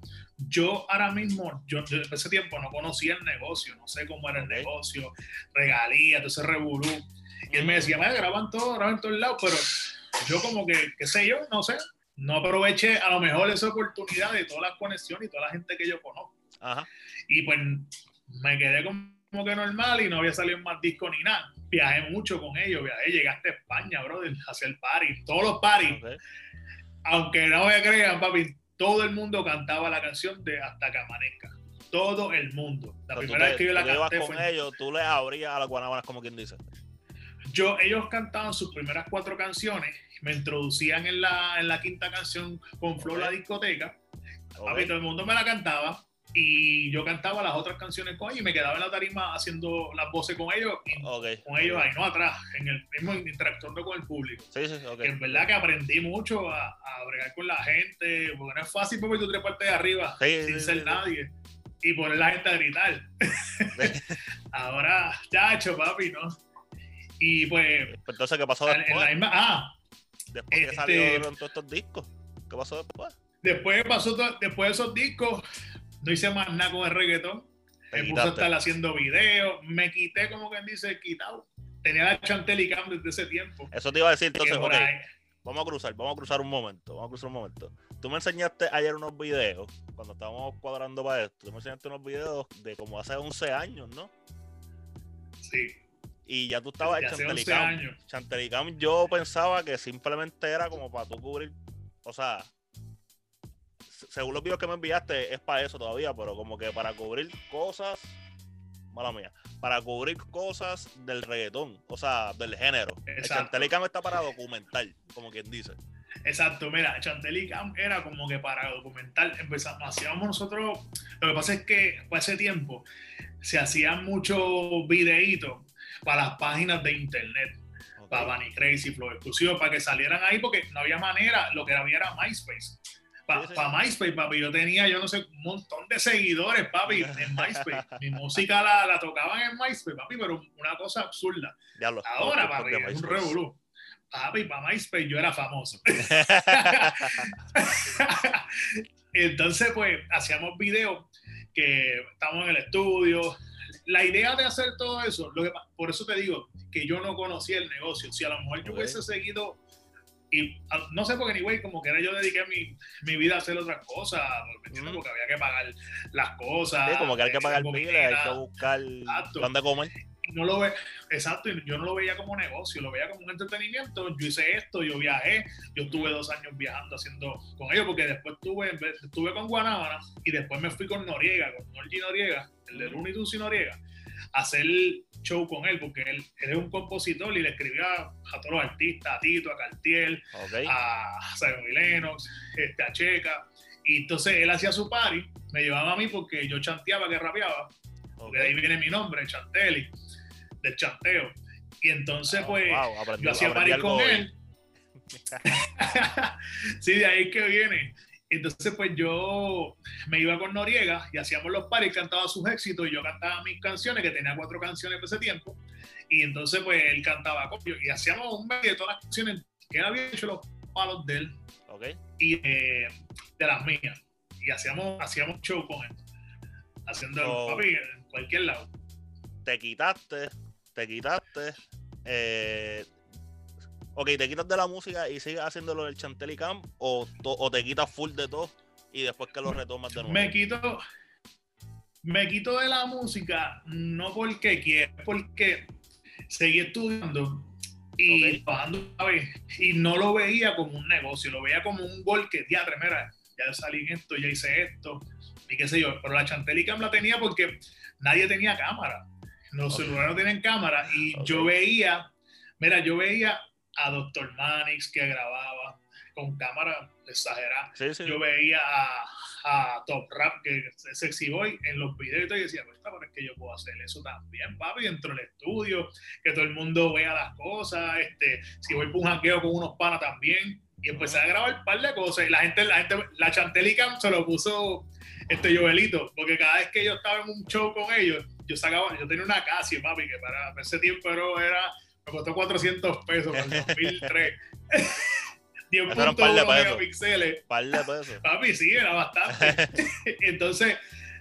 Yo ahora mismo, yo, yo en ese tiempo no conocía el negocio, no sé cómo era el negocio, regalías, todo ese revolú. Y él me decía, me graban todo, graban en todos lados, pero yo como que, qué sé yo, no sé, no aproveché a lo mejor esa oportunidad de todas las conexiones y toda la gente que yo conozco. Ajá. Y pues me quedé como que normal y no había salido más disco ni nada. Viajé mucho con ellos, viajé, llegué hasta España, brother, a hacer party, todos los parties. Aunque no me crean, papi, todo el mundo cantaba la canción de Hasta que amanezca. Todo el mundo. La Pero primera te- vez que yo la canté con fue... ellos, tú les abrías a las guanábanas como quien dice. Yo, ellos cantaban sus primeras cuatro canciones, me introducían en la, en la quinta canción con Flor Ok. la discoteca. Ok. Papi, todo el mundo me la cantaba y yo cantaba las otras canciones con ellos y me quedaba en la tarima haciendo las voces con ellos y Ok. con ellos ahí, no atrás, en el mismo interactuando con el público. Sí, sí. Que en verdad que aprendí mucho a, a bregar con la gente, porque no es fácil porque tú tres partes de arriba Sí, sin ser nadie y poner la gente a gritar. Ahora, chacho, papi, ¿no? Y pues, Pues Entonces, ¿qué pasó en después? la misma. Ah, Después que este- salieron todos estos discos. ¿Qué pasó después? después pasó después de esos discos, no hice más nada con el reggaetón. Te Me puse a estar haciendo videos, me quité, como quien dice, quitado. Tenía la chantel y cam desde ese tiempo. Eso te iba a decir, entonces, Que por ok, ahí- vamos a cruzar, vamos a cruzar un momento, vamos a cruzar un momento. Tú me enseñaste ayer unos videos, cuando estábamos cuadrando para esto, tú me enseñaste unos videos de como hace 11 años, ¿no? sí, Y ya tú estabas en hace 11 Chantelicam. Chantelicam yo pensaba que simplemente era como para tú cubrir, o sea, se- según los videos que me enviaste es para eso todavía, pero como que para cubrir cosas, mala mía, para cubrir cosas del reggaetón, o sea, del género. El. Chantelicam está para documentar, como quien dice. Exacto, mira, Chantel y Cam era como que para documentar, empezamos, hacíamos nosotros, lo que pasa es que para ese tiempo se hacían muchos videitos para las páginas de internet, para Bunny Crazy, Flow Exclusivo, para que salieran ahí porque no había manera, lo que había era MySpace. Para. MySpace, papi, yo tenía, yo no sé, un montón de seguidores, papi, en MySpace. Mi música la, la tocaban en MySpace, papi, pero una cosa absurda. Diablo, Ahora, papi, es un revolú. Papi, para MySpace yo era famoso. Entonces, pues, hacíamos videos que estábamos en el estudio. La idea de hacer todo eso, lo que por eso te digo que yo no conocía el negocio. Si a lo mejor yo hubiese seguido, y a- no sé por qué, ni güey, como que era yo dediqué mi, mi vida a hacer otras cosas, porque había que pagar las cosas. Sí, como que hay que eh, pagar pilas, hay que buscar Exacto. dónde comer. No lo ve, exacto, y yo no lo veía como negocio, lo veía como un entretenimiento. Yo hice esto, yo viajé, yo estuve dos años viajando haciendo con ellos, porque después estuve, estuve con Guanábana y después me fui con Noriega, con Norgi Noriega, el de. Looney Tunes y Noriega, a hacer show con él, porque él, él es un compositor y le escribía a todos los artistas, a Tito, a Cartier, a Simon Lennox, este, a Checa. Y entonces él hacía su party, me llevaba a mí porque yo chanteaba que rapeaba, porque de ahí viene mi nombre, Chantelli, del chanteo. Y entonces, pues, wow, aprendí- yo hacía algo con hoy. él. sí, de ahí que viene. Entonces, pues yo me iba con Noriega y hacíamos los paris, cantaba sus éxitos y yo cantaba mis canciones, que tenía cuatro canciones de ese tiempo. Y entonces, pues él cantaba con yo y hacíamos un medio de todas las canciones que él había hecho los palos de él y eh, de las mías. Y hacíamos, hacíamos show con él. Haciendo So- papi en cualquier lado. Te quitaste, te quitaste. Eh, ok, te quitas de la música y sigues haciéndolo del Chantelicam o, to- o te quitas full de todo y después que lo retomas de nuevo. Me quito, me quito de la música no porque quiero, porque seguí estudiando y bajando y no lo veía como un negocio, lo veía como un gol que, diatre, mira, ya salí en esto, ya hice esto, y qué sé yo, pero la Chantelicam la tenía porque nadie tenía cámara, los celulares no tienen cámara, y yo veía, mira, yo veía a Dr. Manix que grababa con cámara exagerada, yo veía a a Top Rap, que es Sexy Boy, en los videos y decía, pues es que yo puedo hacer eso también, papi, dentro del estudio, que todo el mundo vea las cosas, este, si voy por un hackeo con unos panas también, y empecé a grabar un par de cosas, y la gente, la gente, la Chantelica se lo puso este Joelito, porque cada vez que yo estaba en un show con ellos, yo sacaba, yo tenía una Casio, papi, que para ese tiempo era, me costó 400 pesos en 2003. 10.1 megapíxeles. Par de pesos. Papi, sí, era bastante. Entonces,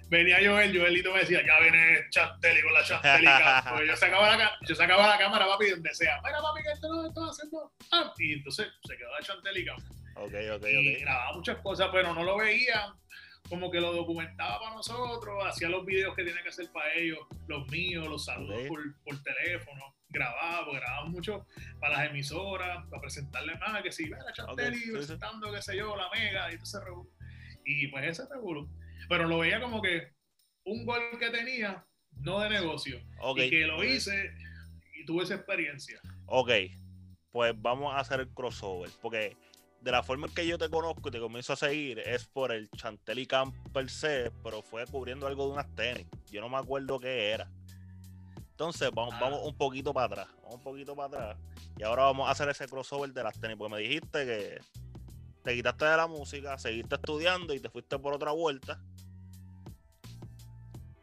venía Joel, Joelito me decía, ya viene Chantelli con la Chantelica. Pues yo sacaba la, yo sacaba la cámara, papi, donde sea. Mira, papi, que esto lo estoy haciendo. Ah, y entonces se quedó la Chantelica. Ok, ok, y grababa muchas cosas, pero no lo veía como que lo documentaba para nosotros, hacía los videos que tenía que hacer para ellos, los míos, los saludos por, por teléfono grababa, porque grababa mucho para las emisoras, para presentarle más, que si, mira, Chantelli presentando, qué sé yo, la mega, y entonces Y pues ese revuelo. Pero lo veía como que un gol que tenía, no de negocio. Y que lo hice y tuve esa experiencia. Ok, pues vamos a hacer el crossover, porque de la forma en que yo te conozco y te comienzo a seguir es por el Chantelli Camp per se, pero fue cubriendo algo de unas tenis. Yo no me acuerdo qué era. Entonces, vamos, vamos un poquito para atrás. Vamos un poquito para atrás. Y ahora vamos a hacer ese crossover de las tenis. Porque me dijiste que te quitaste de la música, seguiste estudiando y te fuiste por otra vuelta.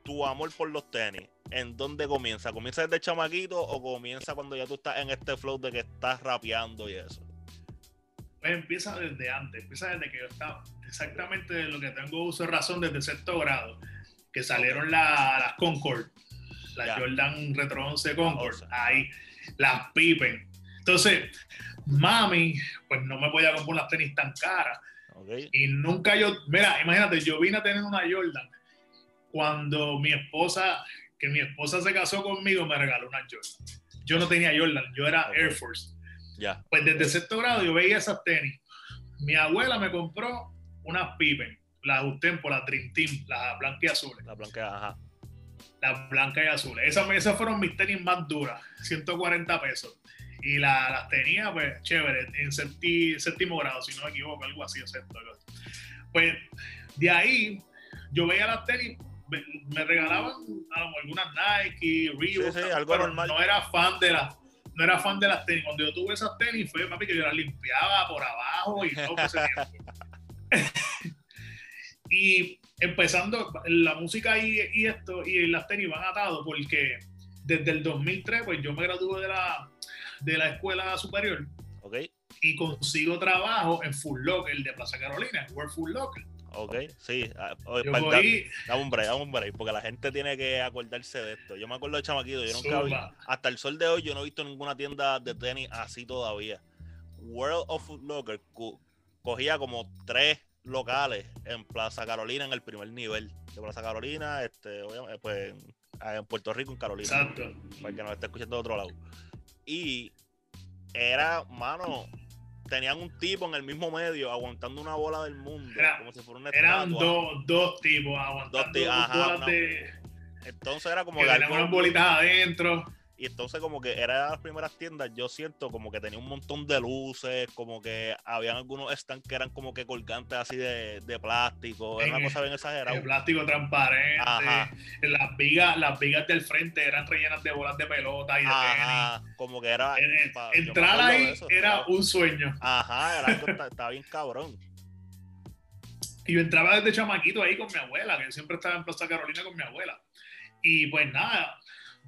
Tu amor por los tenis, ¿en dónde comienza? ¿Comienza desde chamaquito o comienza cuando ya tú estás en este flow de que estás rapeando y eso? Pues empieza desde antes, empieza desde que yo estaba exactamente de lo que tengo uso de razón desde sexto grado, que salieron las Concord la Jordan Retro 11 Concord, ahí, las Pippen. Entonces, mami, pues no me podía comprar unas tenis tan caras. Y nunca yo, mira, imagínate, yo vine a tener una Jordan cuando mi esposa, que mi esposa se casó conmigo, me regaló una Jordan. Yo no tenía Jordan, yo era Air Force. Ya. Pues desde sexto grado yo veía esas tenis. Mi abuela me compró unas Pippen, las Usted por la Dream Team, las blancas y azules. La blanca, ajá las blancas y azules. Esas, esas fueron mis tenis más duras, 140 pesos. Y las tenía, pues, chévere, en séptimo grado, si no me equivoco, algo así, excepto. Pues, de ahí, yo veía las tenis, me, regalaban algunas Nike, Reebok, pero no era fan de las no era fan de las tenis. Cuando yo tuve esas tenis fue, papi, que yo las limpiaba por abajo y todo ese tiempo. y empezando la música y, y, esto y las tenis van atados porque desde el 2003 pues yo me gradué de la, de la escuela superior okay. y consigo trabajo en Full Locker de Plaza Carolina, en World Full Locker. Ok, sí. Ah, dame un break, dame un break, porque la gente tiene que acordarse de esto. Yo me acuerdo de Chamaquito, yo nunca vi, hasta el sol de hoy yo no he visto ninguna tienda de tenis así todavía. World of Locker cogía como tres locales en Plaza Carolina en el primer nivel de Plaza Carolina, este, pues en Puerto Rico, en Carolina. Exacto. Para que nos esté escuchando de otro lado. Y era, mano, tenían un tipo en el mismo medio aguantando una bola del mundo, como si fuera una Eran dos, dos tipos aguantando dos, bolas de. Entonces era como que, que unas bolitas adentro. Y entonces como que era de las primeras tiendas, yo siento como que tenía un montón de luces, como que habían algunos stands que eran como que colgantes así de, plástico, era una cosa bien exagerada. De plástico transparente. Las vigas, las vigas del frente eran rellenas de bolas de pelota y de Ajá, como que era... entrar ahí era un sueño. Ajá, era algo, estaba bien cabrón. Y yo entraba desde chamaquito ahí con mi abuela, que yo siempre estaba en Plaza Carolina con mi abuela. Y pues nada,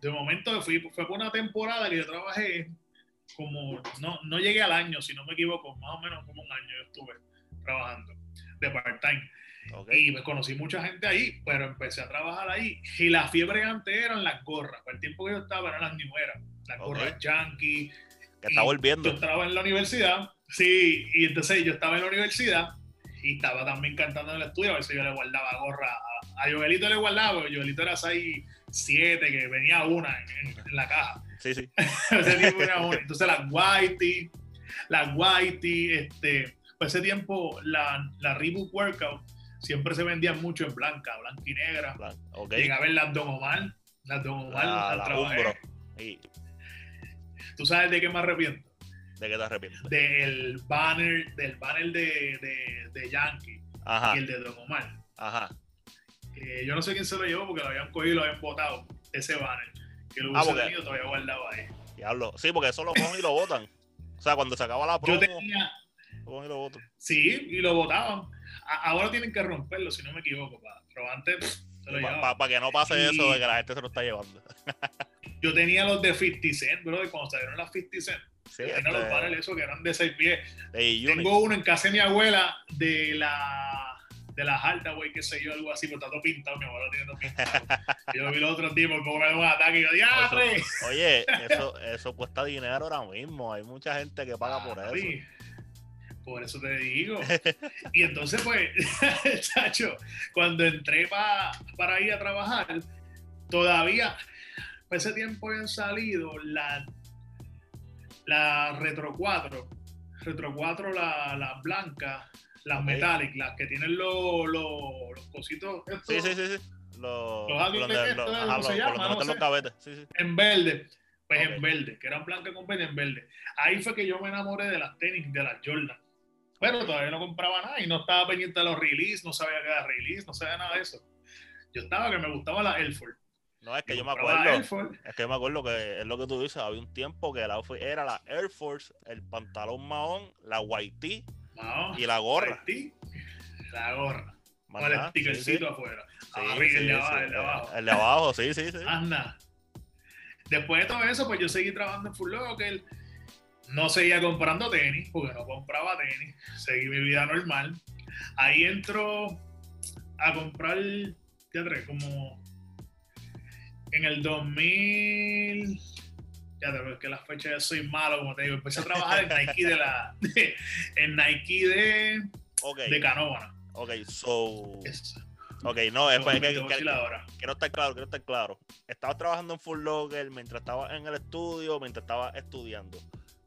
de momento fui, fue por una temporada que yo trabajé como, no, no llegué al año, si no me equivoco, más o menos como un año yo estuve trabajando de part-time. Y me conocí mucha gente ahí, pero empecé a trabajar ahí. Y la fiebre antes eran las gorras. Para el tiempo que yo estaba eran las New Era, las gorras yankee. Que está volviendo. Yo estaba en la universidad, sí, y entonces yo estaba en la universidad y estaba también cantando en el estudio, a veces yo le guardaba gorra. A, a Joelito le guardaba, porque Joelito era 6, 7, que venía una en, la caja. Sí, sí. ese tiempo era una. Entonces las Whitey, las Whitey, este, pues ese tiempo la, la Reebok Workout siempre se vendían mucho en blanca, blanca y negra. Blanca, ok. Llegué a ver las Don Omar, las Don Omar, La, las la. Y, ¿Tú sabes de qué me arrepiento? ¿De qué te arrepientes? Del banner, del banner de, de, de Yankee Ajá, y el de Don Omar. ajá. Que yo no sé quién se lo llevó porque lo habían cogido y lo habían botado, ese banner. Que lo Ah, hubiese tenido todavía guardado ahí. Diablo. Sí, porque eso lo cogen y lo botan. O sea, cuando se acaba la promo, Yo tenía, lo cogen y lo botan. sí, y lo botaban. A- ahora tienen que romperlo, si no me equivoco, pa. pero antes pff, se lo Para que no pase Y- eso de que la gente se lo está llevando. Yo tenía los de 50 Cent, bro, de cuando salieron las 50 Cent. Sí, tenía los este, banners esos que eran de 6 pies. Tengo uno en casa de mi abuela de la de la alta, güey, qué sé yo, algo así, pero está todo pintado, mi abuela tiene todo pintado. yo vi los otros tipos, como me un ataque y yo, ¡diablo! Oye, eso, eso cuesta dinero ahora mismo. Hay mucha gente que paga por eso. Papi, Por eso te digo. Y entonces, pues, chacho, cuando entré pa- para ir a trabajar, todavía, por ese tiempo habían salido la, la Retro 4, Retro 4, las la blancas, las Ok. Metallic, las que tienen los, los, los cositos estos Sí, sí, sí, sí. Los, Los cabetes. Sí, sí. en verde. Pues en verde, que eran blancas con verde en verde. Ahí fue que yo me enamoré de las tenis, de las Jordan. Pero todavía no compraba nada y no estaba pendiente de los release, no sabía qué era release, no sabía nada de eso. Yo estaba que me gustaba la Air Force. No, es que yo me acuerdo. Es que yo me acuerdo que es lo que tú dices. Había un tiempo que el outfit era la Air Force, el pantalón mahón, la white No, y la gorra. La gorra. Con el. Sí, stickercito afuera. Sí, Arriba, el de abajo, sí. el de abajo. El de abajo, sí, sí, sí. Nada. Después de todo eso, pues yo seguí trabajando en Full Locker. No seguía comprando tenis, porque no compraba tenis. Seguí mi vida normal. Ahí entro a comprar, tres, como en el 2000. Ya te que las fechas soy malo, como te digo. Empecé a trabajar en Nike de la. en Nike de, Ok, de Canóvana. ok, so. Esa. Ok, no, es, voy que, que- ahora. quiero estar claro, quiero estar claro. Estabas trabajando en Full Locker mientras estabas en el estudio, mientras estabas estudiando.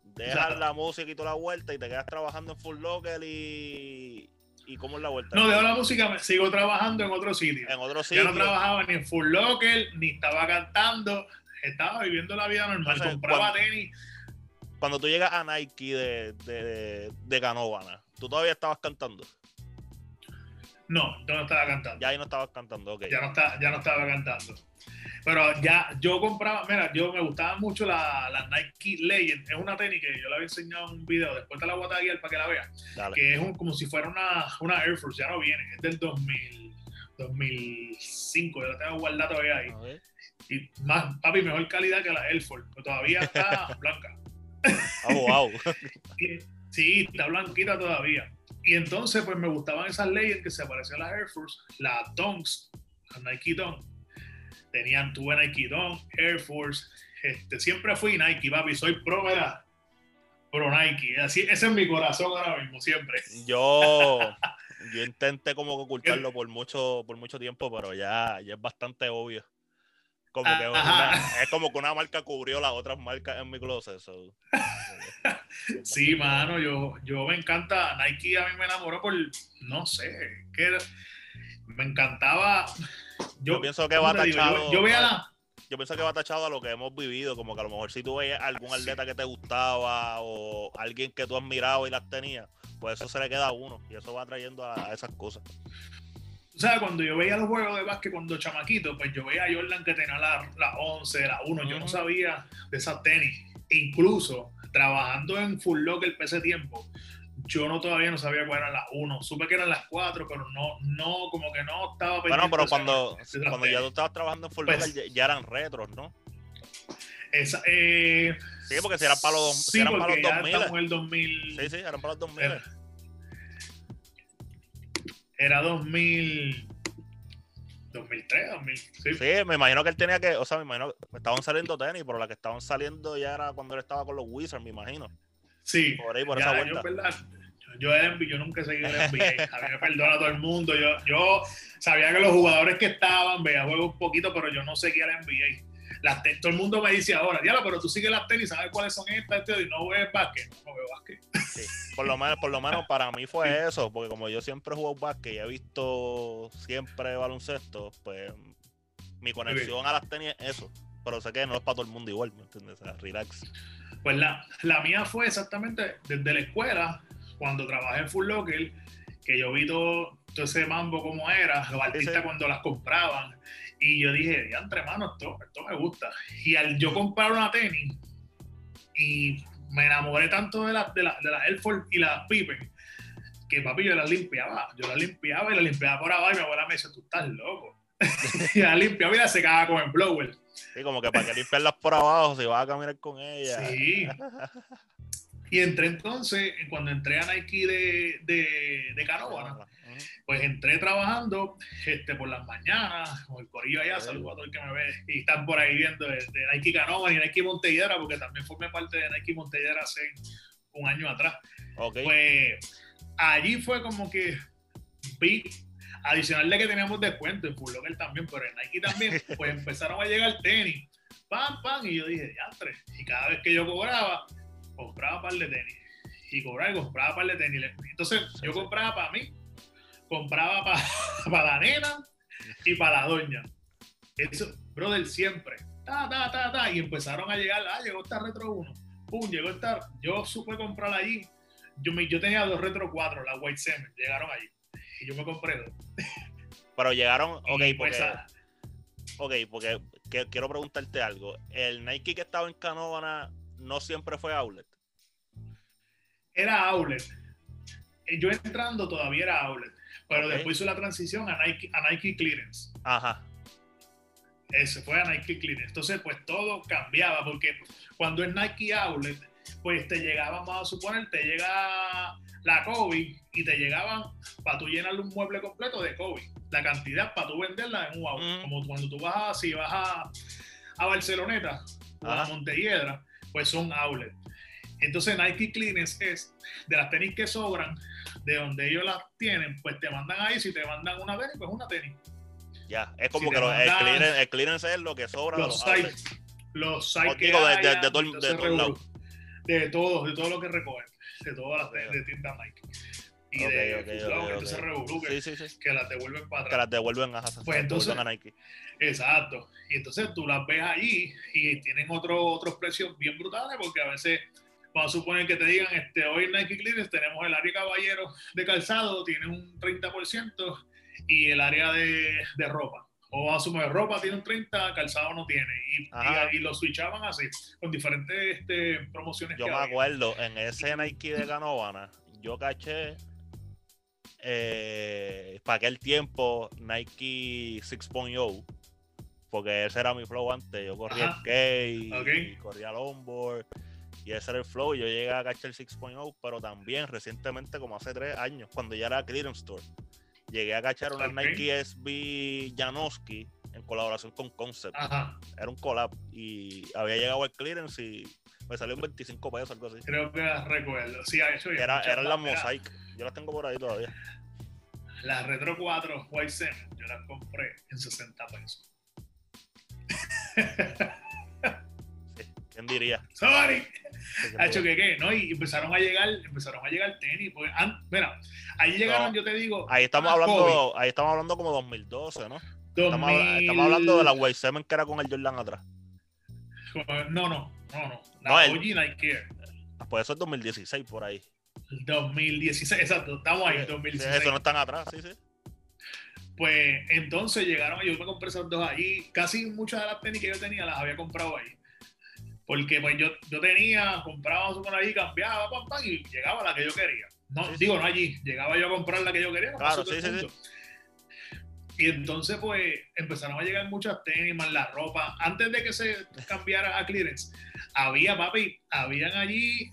Dejas Exacto. la música y toda la vuelta y te quedas trabajando en Full Locker y. ¿Y cómo es la vuelta? No, dejo la música, me sigo trabajando en otro sitio. En otro sitio. no trabajaba ni en Full Locker, ni estaba cantando, estaba viviendo la vida normal. Compraba cuando- tenis. Cuando tú llegas a Nike de, de, de Canóvana, ¿tú todavía estabas cantando? No, yo no estaba cantando. Ya ahí no estabas cantando, ok. Ya no, está, ya no estaba cantando. Pero ya yo compraba, mira, yo me gustaba mucho la, la Nike Legend. Es una tenis que yo la había enseñado en un video. Después te la voy a taguear para que la veas. Dale. Que es un- como si fuera una, una Air Force. Ya no viene, es del 2000, 2005. Yo la tengo guardada todavía ahí. A ver. Y más, papi, mejor calidad que la Air Force. Pero todavía está blanca. Ah, wow. Y- Sí, está blanquita todavía. Y entonces, pues me gustaban esas leyes que se parecían a las Air Force, las Dunks, las Nike Dunk. Tenían tuve Nike Dunk, Air Force. Este, siempre fui Nike, papi. Soy pro, ¿verdad? Pro Nike. Así, ese es mi corazón ahora mismo, siempre. Yo, yo intenté como ocultarlo por mucho, por mucho tiempo, pero ya, ya es bastante obvio. Como que una- Ajá. es como que una marca cubrió las otras marcas en mi closet. so. Sí, mano, yo, yo me encanta. Nike a mí me enamoró por, no sé, que me encantaba. Yo Yo, pienso que ¿cómo va tachado. Yo, yo veía la, Yo pienso que va tachado a lo que hemos vivido, como que a lo mejor si tú veías algún atleta que te gustaba o alguien que tú admirabas y las tenías, pues eso se le queda a uno y eso va trayendo a, a esas cosas. O sea, cuando yo veía los juegos de básquet cuando chamaquito, pues yo veía a Jordan que tenía la, la 11, la 1, yo no sabía de esas tenis. Incluso trabajando en Full Locker ese tiempo, yo no todavía no sabía cuál eran las 1. Supe que eran las 4, pero no, no, como que no estaba Bueno, pendiente pero cuando, cuando ya tú estabas trabajando en Full Pues- Locker, ya, ya eran retros, ¿no? Esa, eh, Sí, porque si eran para los, si sí, eran para los ya 2000. estamos en el 2000. Sí, sí, eran para los 2000. Era, era 2000. 2003, 2000. Sí, Sí, me imagino que él tenía que, o sea, me imagino que estaban saliendo tenis, pero la que estaban saliendo ya era cuando él estaba con los Wizards, me imagino. Sí, Por ahí, por ya, esa yo, vuelta. Yo, NBA, yo nunca he seguido el NBA. A mí me perdona todo el mundo. Yo, yo sabía que los jugadores que estaban, veía juegos un poquito, pero yo no seguía el NBA. Las todo el mundo me dice ahora, diablo, pero tú sigues las tenis, ¿sabes cuáles son estas? Este, y no ves básquet. No veo básquet. Sí. Por, lo menos, por lo menos para mí fue eso, porque como yo siempre jugado básquet y he visto siempre baloncesto, pues mi conexión a las tenis es eso. Pero sé que no es para todo el mundo igual, ¿me entiendes? O sea, relax. Pues la, la mía fue exactamente desde la escuela, cuando trabajé en Full Locker, que yo vi todo, todo ese mambo como era, los artistas cuando las compraban. Y yo dije, entre mano, esto, esto me gusta. Y al yo comprar una tenis, y me enamoré tanto de las de la, de la Air Force y las Pippen, que papi yo las limpiaba. Yo las limpiaba y las limpiaba por abajo y mi abuela me dice, tú estás loco. y las limpiaba y las secaba con el blower. Sí, como que para que limpiarlas por abajo, si vas a caminar con ellas. Sí. Y entré entonces, cuando entré a Nike de, de, de pues entré trabajando este, por las mañanas, con el corillo allá, saludo a todo el que me ve y están por ahí viendo de, Nike Canova y Nike Montellera, porque también formé parte de Nike Montellera hace un año atrás. Pues allí fue como que vi, adicional de que teníamos descuento en Full Locker también, pero en Nike también, pues empezaron a llegar tenis, pam, pam, y yo dije, ya, tres. Y cada vez que yo cobraba, compraba par de tenis. Y cobraba y compraba par de tenis. Entonces, yo compraba para mí, compraba para, la nena y para la doña. Eso, brother, siempre. Ta, ta, ta, ta. Y empezaron a llegar, ah, llegó esta Retro 1. Pum, llegó esta. Yo supe comprar allí. Yo, me, yo tenía dos Retro 4, las White Semen, llegaron allí. Y yo me compré dos. Pero llegaron, ok, pues, porque, ok, porque quiero preguntarte algo. El Nike que estaba en Canóvana no siempre fue outlet. Era outlet. Eh, yo entrando todavía era outlet, pero después hizo la transición a Nike, a Nike Clearance. Ajá. Ese fue a Nike Clearance. Entonces, pues todo cambiaba, porque cuando es Nike Outlet, pues te llegaba, vamos a suponer, te llega la COVID y te llegaban para tú llenarle un mueble completo de COVID. La cantidad para tú venderla en un outlet. Como cuando tú vas a, si vas a, a Barceloneta o a Montelledra, pues son outlet. Entonces Nike Cleaners es de las tenis que sobran, de donde ellos las tienen, pues te mandan ahí, si te mandan una tenis, pues una tenis. Ya, es como que el, clearance, es lo que sobra los, de los sites. Los sites que de, de, de, todo, de, de todo, de todo lo que recogen, de todas las de, tiendas Nike. Y de okay, entonces okay. que, sí, sí, que las devuelven para atrás. Que las devuelven a, pues entonces, a Nike. Exacto. Y entonces tú las ves allí y tienen otro, otros precios bien brutales porque a veces vamos a suponer que te digan, este, hoy en Nike Clearance tenemos el área caballero de calzado, tiene un 30% y el área de, de ropa. O vamos a suponer, ropa tiene un 30, calzado no tiene. Y, y, lo switchaban así, con diferentes este, promociones. Yo me acuerdo, en ese Nike de Ganovana, yo caché eh, para aquel tiempo Nike 6.0 porque ese era mi flow antes. Yo corría el skate, y corría el onboard, y ese era el flow. Yo llegué a cachar el 6.0, pero también recientemente, como hace tres años, cuando ya era Clearance Store, llegué a cachar una Nike SB Janowski en colaboración con Concept. Era un collab y había llegado al clearance y me salió un 25 pesos, algo así. Creo que recuerdo. Sí, eso Era, eran las Mosaic. Yo las tengo por ahí todavía. Las Retro 4 White Zen, yo las compré en 60 pesos. ¿Quién diría? Sorry. Ha hecho que qué, ¿no? Y empezaron a llegar, empezaron a llegar tenis. Pues, mira, ahí llegaron, yo te digo. Ahí estamos hablando, ahí estamos hablando como 2012, ¿no? Estamos, hablando de la Way 7 que era con el Jordan atrás. No, no, no, no. La no, OG Nike ah, Pues eso es 2016 por ahí. 2016, exacto, estamos ahí, 2016. eso no están atrás, sí, sí. Pues entonces llegaron, yo me compré esos dos ahí. Casi muchas de las tenis que yo tenía las había comprado ahí. Porque pues yo, yo tenía, compraba por ahí, cambiaba, pam, pam, y llegaba la que yo quería. No, digo, no allí, llegaba yo a comprar la que yo quería. Claro, sí, sí. Y entonces, pues, empezaron a llegar muchas tenis, más la ropa. Antes de que se cambiara a clearance, había, papi, habían allí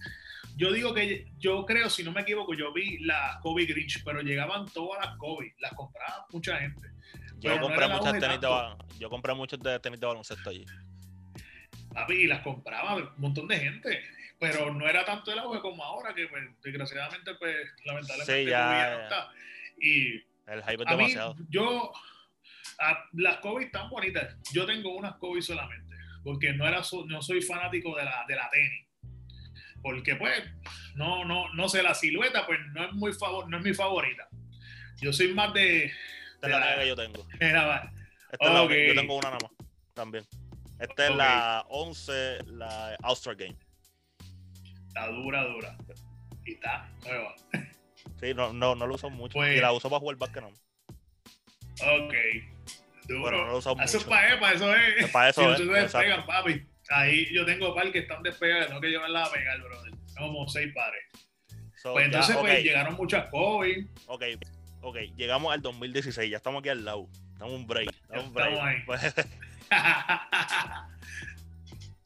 yo digo que yo creo, si no me equivoco, yo vi la Kobe Grinch, pero llegaban todas las Kobe, las compraba mucha gente. Yo compré muchas tenis de, yo compré muchos de tenis de baloncesto allí. Y las compraba un montón de gente. Pero no era tanto el auge como ahora, que pues, desgraciadamente, pues, lamentablemente, sí, ya, no está. Y el hype es demasiado. yo, las Kobe están bonitas. Yo tengo unas Kobe solamente porque no, era, no soy fanático de la, de la tenis. Porque pues, no, no, no sé, la silueta pues no es, muy favor, no es mi favorita. Yo soy más de... Esta es la, que yo tengo. Esta es la, yo tengo una nada más, también. Esta es la 11, la All-Star Game. Está dura, dura. Y está nueva. Sí, no, no, no lo uso mucho. Pues, y la uso para jugar no. Ok. Duro. No lo uso eso es para, para eso es. Es para eso si es. Despegan, papi. Ahí yo tengo par que están despegados, tengo que llevarla a pegar, brother. Como seis pares. pues entonces, pues llegaron muchas COVID. Ok, ok. Llegamos al 2016, ya estamos aquí al lado. Estamos un break. Estamos un break. Estamos ahí.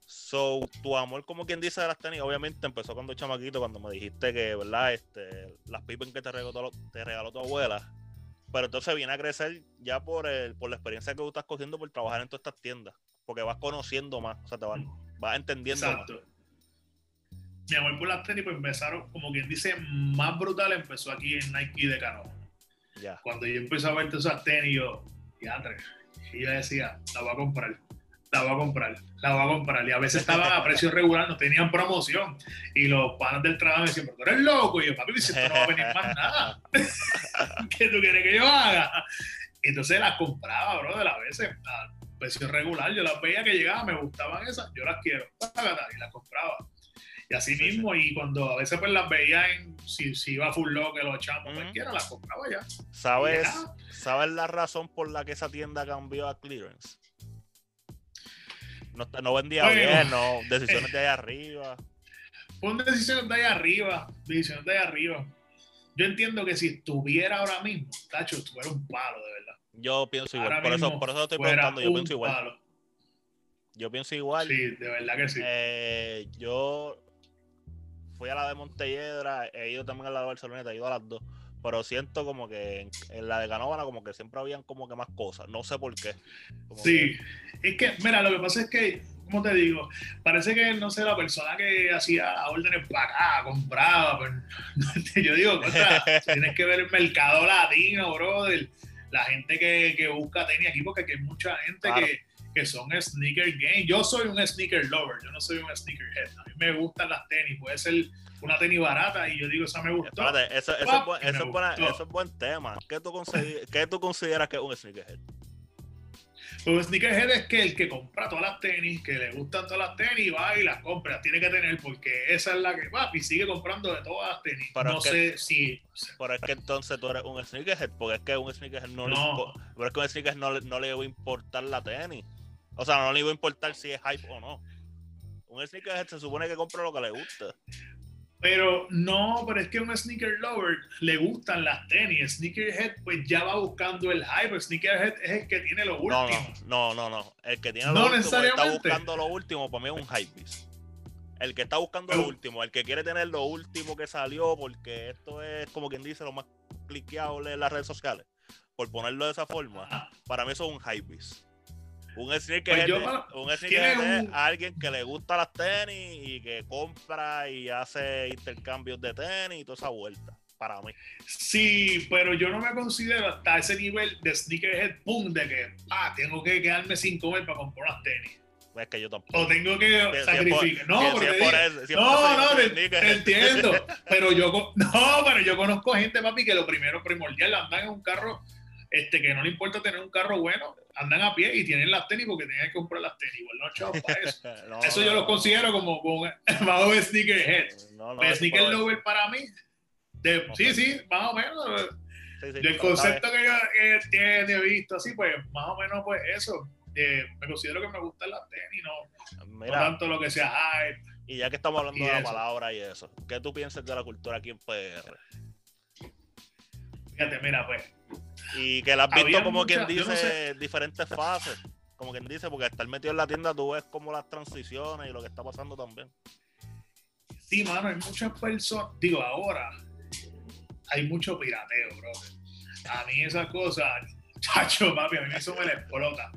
So, tu amor, como quien dice de las tenis, obviamente empezó cuando chamaquito, cuando me dijiste que, ¿verdad? Este, las pipas que te regaló, te regaló tu abuela. Pero entonces viene a crecer ya por, el, por la experiencia que tú estás cogiendo por trabajar en todas estas tiendas. Porque vas conociendo más, o sea, te vas, vas entendiendo Exacto. Mi amor por las tenis, pues empezaron, como quien dice, más brutal empezó aquí en Nike de Cano. Ya. Cuando yo empecé a ver todas esas tenis, yo, ya, y yo decía, la voy a comprar, la voy a comprar, la voy a comprar. Y a veces estaban a precio regular, no tenían promoción. Y los panas del trabajo me decían, pero tú eres loco. Y yo, papi, si no va a venir más nada. ¿Qué tú quieres que yo haga? Entonces las compraba, bro, de las veces a precio regular. Yo las veía que llegaban, me gustaban esas, yo las quiero. Y las compraba. Y así mismo, y cuando a veces pues las veía en, si, si iba full lock, los chamos, uh cualquiera, las compraba ya. ¿Sabes, ¿Sabes la razón por la que esa tienda cambió a clearance? No, no vendía bien, no, decisiones de ahí arriba. Fue decisiones de ahí arriba, decisiones de ahí arriba. Yo entiendo que si estuviera ahora mismo, Tacho, estuviera un palo, de verdad. Yo pienso igual, por eso, por eso estoy preguntando, yo pienso igual. Yo pienso igual. Sí, de verdad que sí. Eh, yo fui a la de Montelledra, he ido también a la de Barcelona, he ido a las dos. Pero siento como que en, la de Canóvana como que siempre habían como que más cosas. No sé por qué. sí, es que, mira, lo que pasa es que, como te digo, parece que, no sé, la persona que hacía órdenes para acá, compraba, yo digo, tienes que ver el mercado latino, brother. La gente que, que busca tenis aquí, porque hay mucha gente que que son sneaker game. Yo soy un sneaker lover, yo no soy un sneaker head. A mí me gustan las tenis, puede ser una tenis barata y yo digo, esa me gustó. Espérate, eso, eso, es, buen, eso, es, buen tema. ¿Qué tú, ¿Qué tú consideras que es un sneakerhead? Pues un sneakerhead es que el que compra todas las tenis, que le gustan todas las tenis, va y las compra, tiene que tener, porque esa es la que va y sigue comprando de todas las tenis. no sé si. Pero es que entonces tú eres un sneakerhead, porque es que un sneakerhead no, no. Le, pero es que un sneakerhead no, no le va a importar la tenis. O sea, no le iba a importar si es hype o no. Un sneakerhead se supone que compra lo que le gusta. Pero no, pero es que un sneaker lover le gustan las tenis. Sneakerhead pues ya va buscando el hype. Sneakerhead es el que tiene lo último. No, no, no, El que tiene lo último está buscando lo último, para mí es un hype El que está buscando lo último, el que quiere tener lo último que salió, porque esto es como quien dice lo más cliqueable en las redes sociales, por ponerlo de esa forma, para mí eso es un hype un sneaker, pues es alguien que le gusta las tenis y que compra y hace intercambios de tenis y toda esa vuelta. Para mí. Sí, pero yo no me considero hasta ese nivel de sneakerhead, pum, de que, ah, tengo que quedarme sin comer para comprar las tenis. Es que yo tampoco. O tengo que sacrificar. No, porque no, no, te, entiendo. pero yo, no, pero yo conozco gente, papi, que lo primero primordial andan en un carro este, que no le importa tener un carro bueno, andan a pie y tienen las tenis porque tienen que comprar las tenis. Igual no, chavos, para eso. eso yo lo considero como, como bajo sneakerhead. No, no, sneaker lover para mí, de, sí, sí, más o menos. el concepto que yo que he visto así, pues más o menos pues eso. Eh, me considero que me gustan las tenis, no, no tanto lo que sea hype. Y ya que estamos hablando de la palabra y eso, ¿qué tú piensas de la cultura aquí en PR? Fíjate, mira, pues y que la has visto como quien dice diferentes fases. Como quien dice, porque estar metido en la tienda tú ves como las transiciones y lo que está pasando también. Sí, mano, hay muchas personas. Digo, ahora hay mucho pirateo, bro. A mí esas cosas, chacho, papi, a mí eso me le explota.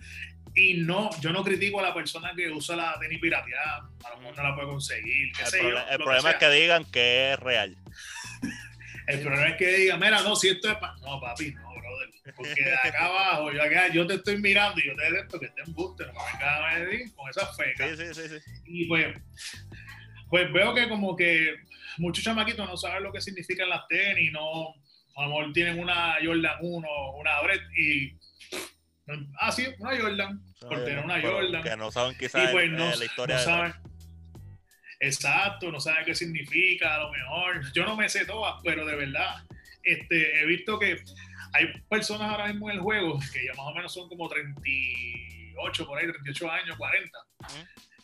Y no, yo no critico a la persona que usa la tenis pirateada, a lo mejor no la puede conseguir. el, el problema es que digan que es real. el problema es que digan, mira, no, si esto es. No, papi, no Porque de acá abajo, yo, acá, yo te estoy mirando y yo te dejo que te embuste, no me vengas a medir con esas fecas. Sí, sí, sí, sí. Y pues, pues veo que como que muchos chamaquitos no saben lo que significan las tenis, no, a lo mejor tienen una Jordan 1, una Brett y... Ah, sí, una Jordan, por tener una Jordan. Que no saben quizás Y pues no, eh, la historia no de saben. Exacto, no saben qué significa, a lo mejor. Yo no me sé todas, pero de verdad, este, he visto que hay personas ahora mismo en el juego que ya más o menos son como 38, por ahí, 38 años, 40.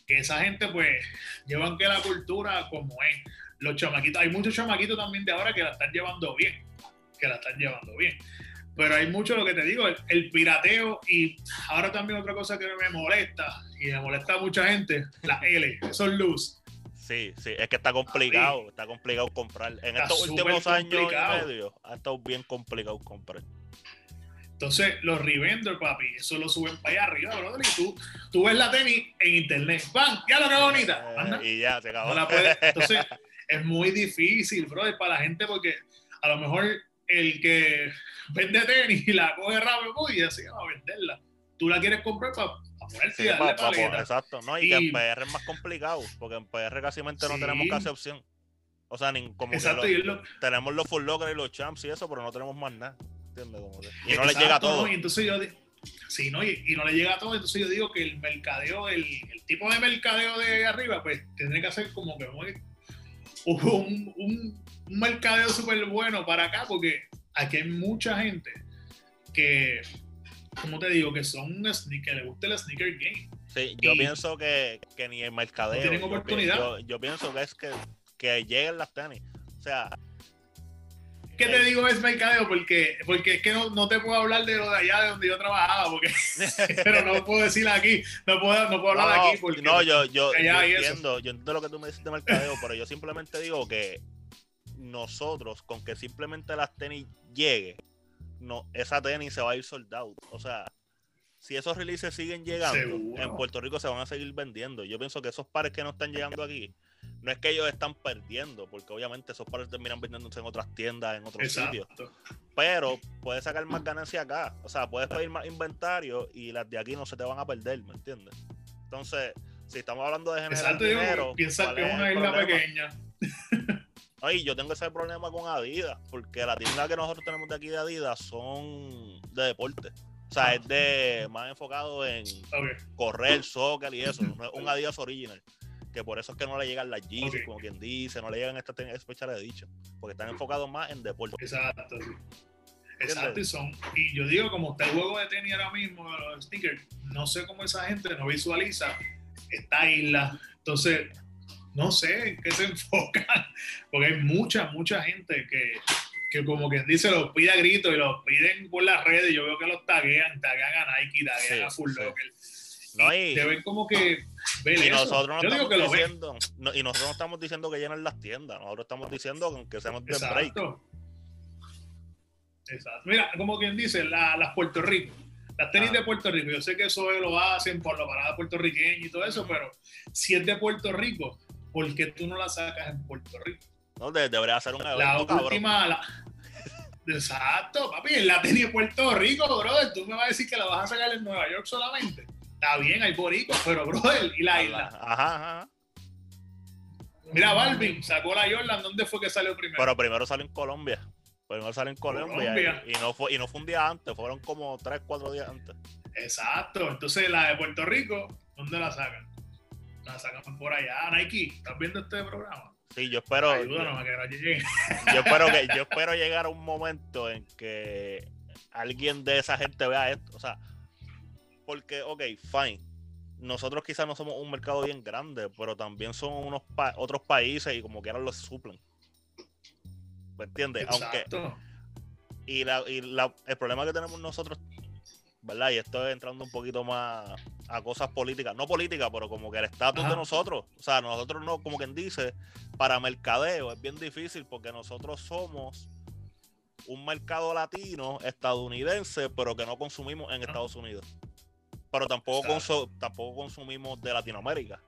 Que esa gente, pues, llevan que la cultura como es. Los chamaquitos, hay muchos chamaquitos también de ahora que la están llevando bien, que la están llevando bien. Pero hay mucho lo que te digo, el, el pirateo y ahora también otra cosa que me molesta y me molesta a mucha gente, la L, esos luz. Sí, sí, es que está complicado, está complicado comprar. En estos últimos años complicado. y medio ha estado bien complicado comprar. Entonces, los revenders, papi, eso lo suben para allá arriba, brother. Y tú, tú ves la tenis en internet. ¡Bam! ¡Ya lo que bonita! Eh, Anda. y ya, se acabó. No la puedes- Entonces, es muy difícil, brother, para la gente porque a lo mejor el que vende tenis y la coge rápido y así va a venderla. Tú la quieres comprar para Sí, y darle exacto, ¿no? Y, que en PR es más complicado, porque en PR casi no tenemos casi opción. O sea, ni como Exacto, lo, tenemos los full locker y los champs y eso, pero no tenemos más nada. ¿Entiendes? Como que- y no Exacto, les llega a todo. Y entonces yo sí, ¿no? Y, y no le llega a todo, entonces yo digo que el mercadeo, el, el tipo de mercadeo de arriba, pues tendría que hacer como que muy- un, un, un mercadeo súper bueno para acá, porque aquí hay mucha gente que, como te digo, que son un sneaker, le gusta el sneaker game. Sí, yo y- pienso que, que ni el mercadeo. No tienen oportunidad. Yo, yo pienso que es que, que lleguen las tenis. O sea, ¿Qué te Eh. digo es mercadeo? Porque, porque es que no, no te puedo hablar de lo de allá de donde yo trabajaba, porque, pero no puedo decir aquí, no puedo, no puedo hablar de no, aquí porque no, yo, yo, eso. entiendo, yo entiendo lo que tú me dices de mercadeo, pero yo simplemente digo que nosotros, con que simplemente las tenis llegue, no, esa tenis se va a ir soldado. O sea, si esos releases siguen llegando, Seguro. en Puerto Rico se van a seguir vendiendo. Yo pienso que esos pares que no están llegando aquí, no es que ellos están perdiendo, porque obviamente esos pares terminan vendiéndose en otras tiendas, en otros sitios. Pero puedes sacar más ganancia acá. O sea, puedes pedir más inventario y las de aquí no se te van a perder, ¿me entiendes? Entonces, si estamos hablando de generar Exacto, digo, dinero, piensa ¿cuál que es una isla pequeña. Ay, yo tengo ese problema con Adidas, porque la tienda que nosotros tenemos de aquí de Adidas son de deporte. O sea, es de más enfocado en correr, soccer y eso. No es un Adidas original. Que por eso es que no le llegan las Yeezys, Ok. como quien dice, no le llegan estas de dicho. Porque están enfocados más en deporte. Exacto, sí. Exacto, y son. Y yo digo, como está el juego de tenis ahora mismo, los stickers, no sé cómo esa gente no visualiza esta isla. Entonces, no sé en qué se enfocan, porque hay mucha, mucha gente que, que como quien dice, los pide a gritos y los piden por las redes. Yo veo que los taguean, taguean a Nike, taguean Sí, a Full sí. Locker. No, y y- deben como que Y nosotros no estamos que ven. diciendo, no- y nosotros no estamos diciendo que llenen las tiendas, nosotros estamos diciendo que seamos de break. Exacto. Exacto. Mira, como quien dice, la- las Puerto Rico. Las tenis Ah. de Puerto Rico. Yo sé que eso lo hacen por la parada puertorriqueña y todo eso, pero si es de Puerto Rico, ¿por qué tú no la sacas en Puerto Rico? No, De- debería ser un evento, La cabrón. última. la- Exacto, papi, la tenis de Puerto Rico, brother. Tú me vas a decir que la vas a sacar en Nueva York solamente. Está bien, hay boricos, pero, brother, y la isla. Ajá, ajá. Mira, Balvin sacó la Jordan. ¿Dónde fue que salió primero? Pero primero salió en Colombia. Primero salió en Colombia, Colombia. Y, y no fue, y no fue un día antes, fueron como 3, 4 días antes. Exacto. Entonces, la de Puerto Rico, ¿dónde la sacan? La sacan por allá. Nike, ¿estás viendo este programa? Sí, yo espero. Ayúdanos a que no llegue. yo espero que yo espero llegar a un momento en que alguien de esa gente vea esto. O sea, porque, ok, fine. Nosotros quizás no somos un mercado bien grande, pero también son unos pa- otros países y como quieran los suplen. ¿Me entiendes? Aunque, Exacto. y, la, y la- el problema que tenemos nosotros, ¿verdad? Y esto es entrando un poquito más a cosas políticas, no políticas, pero como que el estatus de nosotros, o sea, nosotros no, como quien dice, para mercadeo es bien difícil porque nosotros somos un mercado latino, estadounidense, pero que no consumimos en Estados Unidos. Pero tampoco, consu- tampoco consumimos de Latinoamérica.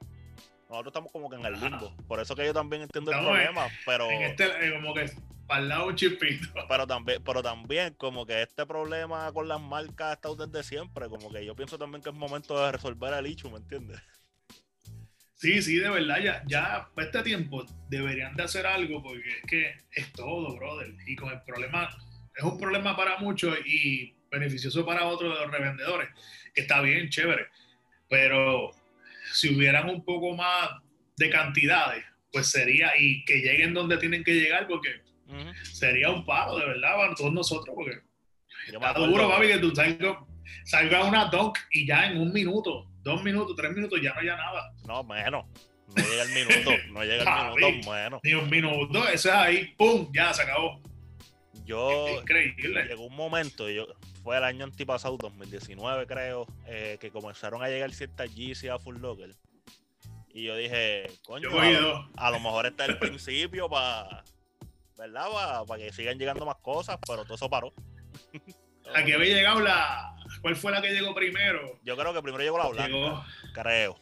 Nosotros estamos como que en el Ajá. limbo. Por eso que yo también entiendo el Estamos en- problema, pero... En este, como que para el lado un chispito. Pero también, pero también, como que este problema con las marcas ha estado desde siempre. Como que yo pienso también que es momento de resolver el hecho, ¿me entiendes? Sí, sí, de verdad, ya, ya para este tiempo deberían de hacer algo porque es que es todo, brother. Y con el problema, es un problema para muchos y beneficioso para otros de los revendedores, que está bien, chévere. Pero si hubieran un poco más de cantidades, pues sería, y que lleguen donde tienen que llegar, porque sería un paro, de verdad, para todos nosotros, porque está duro, papi, que tú salgas salga una doc y ya en un minuto, dos minutos, tres minutos, ya no haya nada. No, menos. No llega el minuto, no llega el minuto, bueno. Ni un minuto, eso es ahí, ¡pum! Ya se acabó. Yo, increíble. Llegó un momento, yo, fue el año antipasado, 2019 creo, eh, que comenzaron a llegar ciertas GC a Full Locker. Y yo dije, coño, a, lo mejor está el principio para, ¿verdad? Para que sigan llegando más cosas, pero todo eso paró. Aquí había llegado la. ¿Cuál fue la que llegó primero? Yo creo que primero llegó la blanca. Creo.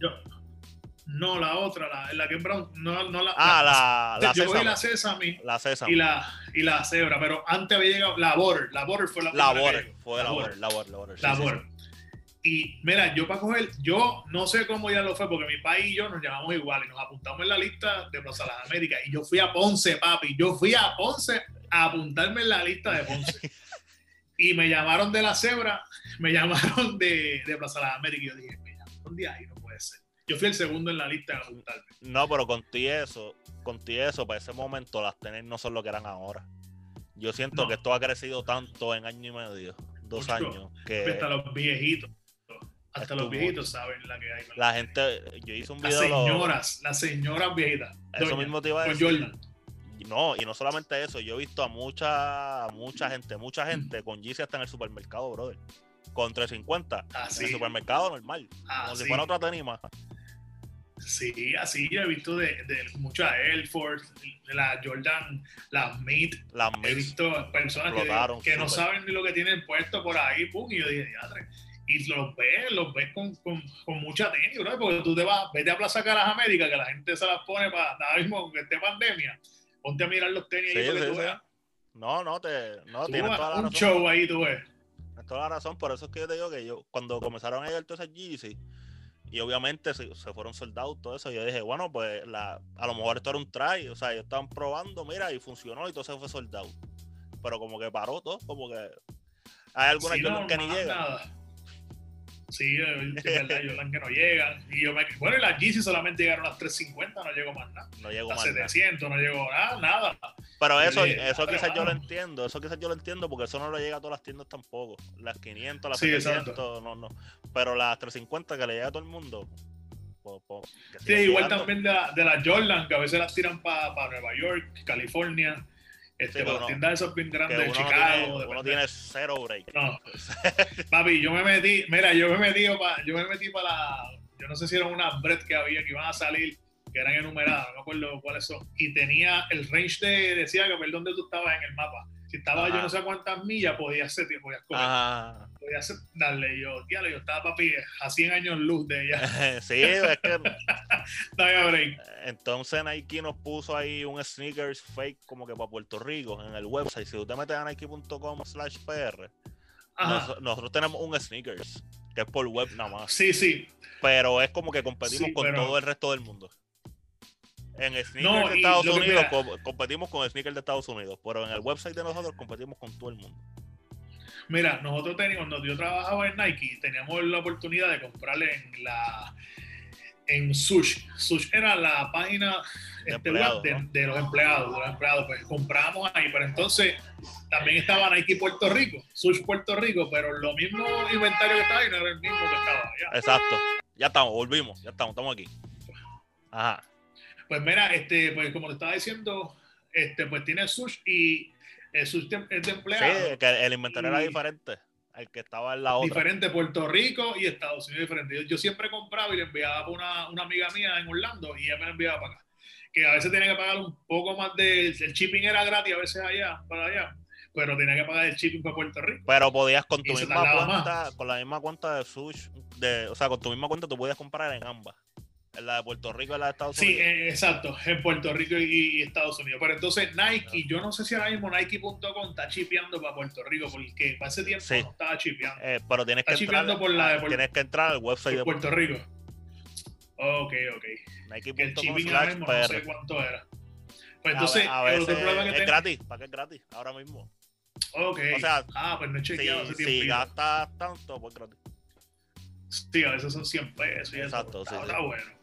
Yo, no, la otra, la, la que Brown, no, no la. Ah, la, la, Yo la Sesame. La Sesame. Y la, y la Zebra, pero antes había llegado la Border. La Border fue la La Border, fue la, Border, la Border, la Border. La Border. Y mira, yo para coger, yo no sé cómo ya lo fue, porque mi país y yo nos llamamos igual y nos apuntamos en la lista de Plaza Las Américas. Y yo fui a Ponce, papi. Yo fui a Ponce a apuntarme en la lista de Ponce. y me llamaron de la Zebra, me llamaron de, de Plaza Las Américas. Y yo dije, mira, ¿dónde hay? No puede ser. Yo fui el segundo en la lista de apuntarme. No, pero contigo eso, contigo eso, para ese momento las tenis no son lo que eran ahora. Yo siento que esto ha crecido tanto en año y medio, dos años. Que hasta los viejitos. Hasta los viejitos saben la que hay. La gente, yo hice un video. Las señoras, las señoras viejitas. Eso mismo te iba a decir. No, y no solamente eso, yo he visto a mucha, mucha gente, mucha gente con Yeezy hasta en el supermercado, brother. Con 350 ah, en el supermercado normal. Ah, como si fuera otra tenis más. Sí, así yo he visto de, de muchas Air Force, la Jordan, las Meat. Las He visto personas que, no saben ni lo que tienen puesto por ahí, pum, y yo dije, y los ves, los ves con, con, con mucha tenis, bro, porque tú te vas, vete a Plaza Caras América, que la gente se las pone para nada mismo que esté pandemia, ponte a mirar los tenis ahí sí, tú veas. No, no, te, no, tienes toda la un razón. show ahí tú ves. Tienes toda la razón, por eso es que yo te digo que yo, cuando comenzaron a llegar todas esas Yeezy, y obviamente se, fueron soldados, todo eso. Yo dije, bueno, pues la, a lo mejor esto era un try. O sea, ellos estaban probando, mira, y funcionó y todo se fue soldado. Pero como que paró todo, como que hay algunas que, ni llegan. Sí, es verdad, Jordan que no llegan. Y yo me, bueno, y las Yeezy solamente llegaron a las 350, no llegó más nada. No llegó más 700, no llegó nada, nada. Pero eso, eso quizás yo lo entiendo, eso quizás yo lo entiendo porque eso no le llega a todas las tiendas tampoco. Las 500, las 700, no, no. Pero las 350 que le llega a todo el mundo. sí, igual también de, la, de las Jordan, que a veces las tiran para Nueva York, California. Este, las tiendas esos bien grandes de Chicago. uno tiene cero break. No. Papi, yo me metí, mira, yo me metí para, yo me metí para la, yo no sé si eran unas bread que había que iban a salir, que eran enumeradas, no me acuerdo cuáles son. Y tenía el range de, decía que ver dónde tú estabas en el mapa. Si estaba yo no sé cuántas millas, podías ser, podías coger. Podías ser, darle yo, tíale, yo estaba papi a 100 años luz de ella. sí, es que. no break. Entonces Nike nos puso ahí un sneakers fake como que para Puerto Rico en el website. Si usted mete a nike.com slash pr, nosotros tenemos un sneakers que es por web nada más. Sí, sí. Pero es como que competimos con todo el resto del mundo. En sneakers de Estados Unidos competimos con sneakers de Estados Unidos, pero en el website de nosotros competimos con todo el mundo. Mira, nosotros teníamos, cuando yo trabajaba en Nike, teníamos la oportunidad de comprarle en la en Sush. Sush era la página de, este web de, los empleados, de los empleados. Pues compramos ahí, pero entonces también estaba Nike Puerto Rico, Sush Puerto Rico, pero lo mismo inventario que estaba ahí no era el mismo que estaba allá. Exacto. Ya estamos, volvimos, ya estamos, estamos aquí. Ajá. Pues mira, este, pues como te estaba diciendo, este, pues tiene Sush y el Sush es de empleado. Sí, que el inventario era diferente al que estaba en la otra. Diferente, Puerto Rico y Estados Unidos diferente. Yo, siempre compraba y le enviaba a una, una, amiga mía en Orlando y ella me la enviaba para acá. Que a veces tenía que pagar un poco más de... El shipping era gratis a veces allá, para allá pero tenía que pagar el shipping para Puerto Rico. Pero podías con tu misma cuenta, con la misma cuenta de Sush, de, o sea, con tu misma cuenta tú podías comprar en ambas La de Puerto Rico y la de Estados Sí, Unidos. eh, exacto, en Puerto Rico y, y Estados Unidos. Pero entonces Nike, yo no sé si ahora mismo Nike.com está chipeando para Puerto Rico, porque para ese tiempo Sí. no estaba chipeando. Eh, pero tienes que entrar, chipeando por la de Puerto- tienes que entrar al website de Puerto Rico. Ok, ok. Que el Nike.com no sé cuánto era. Pues A entonces, a el otro que es tengo. gratis, ¿para qué es gratis? Ahora mismo. Ok. O sea, ah, pues no he chequeado Si, hace si tiempo. gastas tanto, pues gratis. Sí, a veces son 100 pesos. y eso, Exacto, está, sí, está sí. bueno.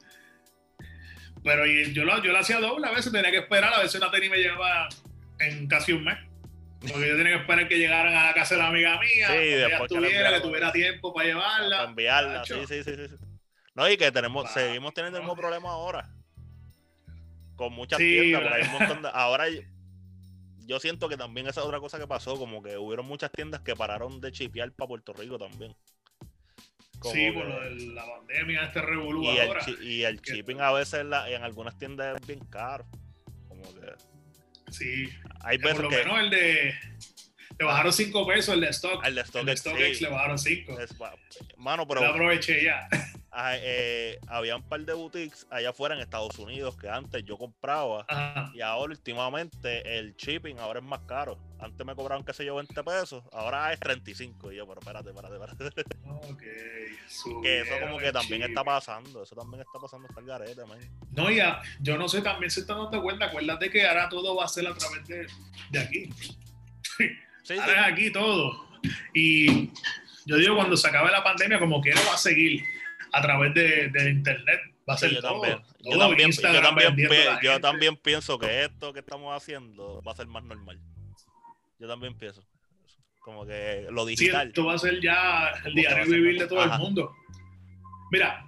Pero yo lo, yo lo hacía doble, a veces tenía que esperar, a veces una tenis me llegaba en casi un mes. Porque yo tenía que esperar que llegaran a la casa de la amiga mía, Sí, que ella estuviera, que tuviera tiempo para llevarla. Para enviarla, sí, sí, sí. No, y que tenemos, seguimos teniendo el mismo problema ahora. Con muchas Sí, tiendas, porque hay un montón de. Ahora yo- yo siento que también esa es otra cosa que pasó, como que hubieron muchas tiendas que pararon de chipear para Puerto Rico también. Como Sí, por lo de la pandemia, este revolú y, el, ahora. y el shipping a veces en, la- en algunas tiendas es bien caro. Como que Sí, hay por veces lo que menos el de. Le bajaron 5 pesos el de stock. al de el StockX, de StockX sí, le bajaron 5. es ba- mano, pero lo aproveché ya. ah, eh, había un par de boutiques allá afuera en Estados Unidos que antes yo compraba Ajá. y ahora últimamente el shipping ahora es más caro. Antes me cobraban, qué sé yo, 20 pesos, ahora es 35. Y yo, pero espérate, espérate, espérate. Ok. que eso como que el también está pasando, eso también está pasando hasta el garete, man. No, ya, yo no sé, también se están dando cuenta, acuérdate que ahora todo va a ser a través de, de aquí. Sí, sí. Ahora es aquí todo. Y yo digo, cuando se acabe la pandemia, como quiera, va a seguir a través de, de internet. Va a ser Sí, yo todo. también. Yo también, yo también yo pienso que esto que estamos haciendo va a ser más normal. Yo también pienso. Como que lo Sí, digital. esto va a ser ya el diario vivir de todo Ajá. el mundo. Mira,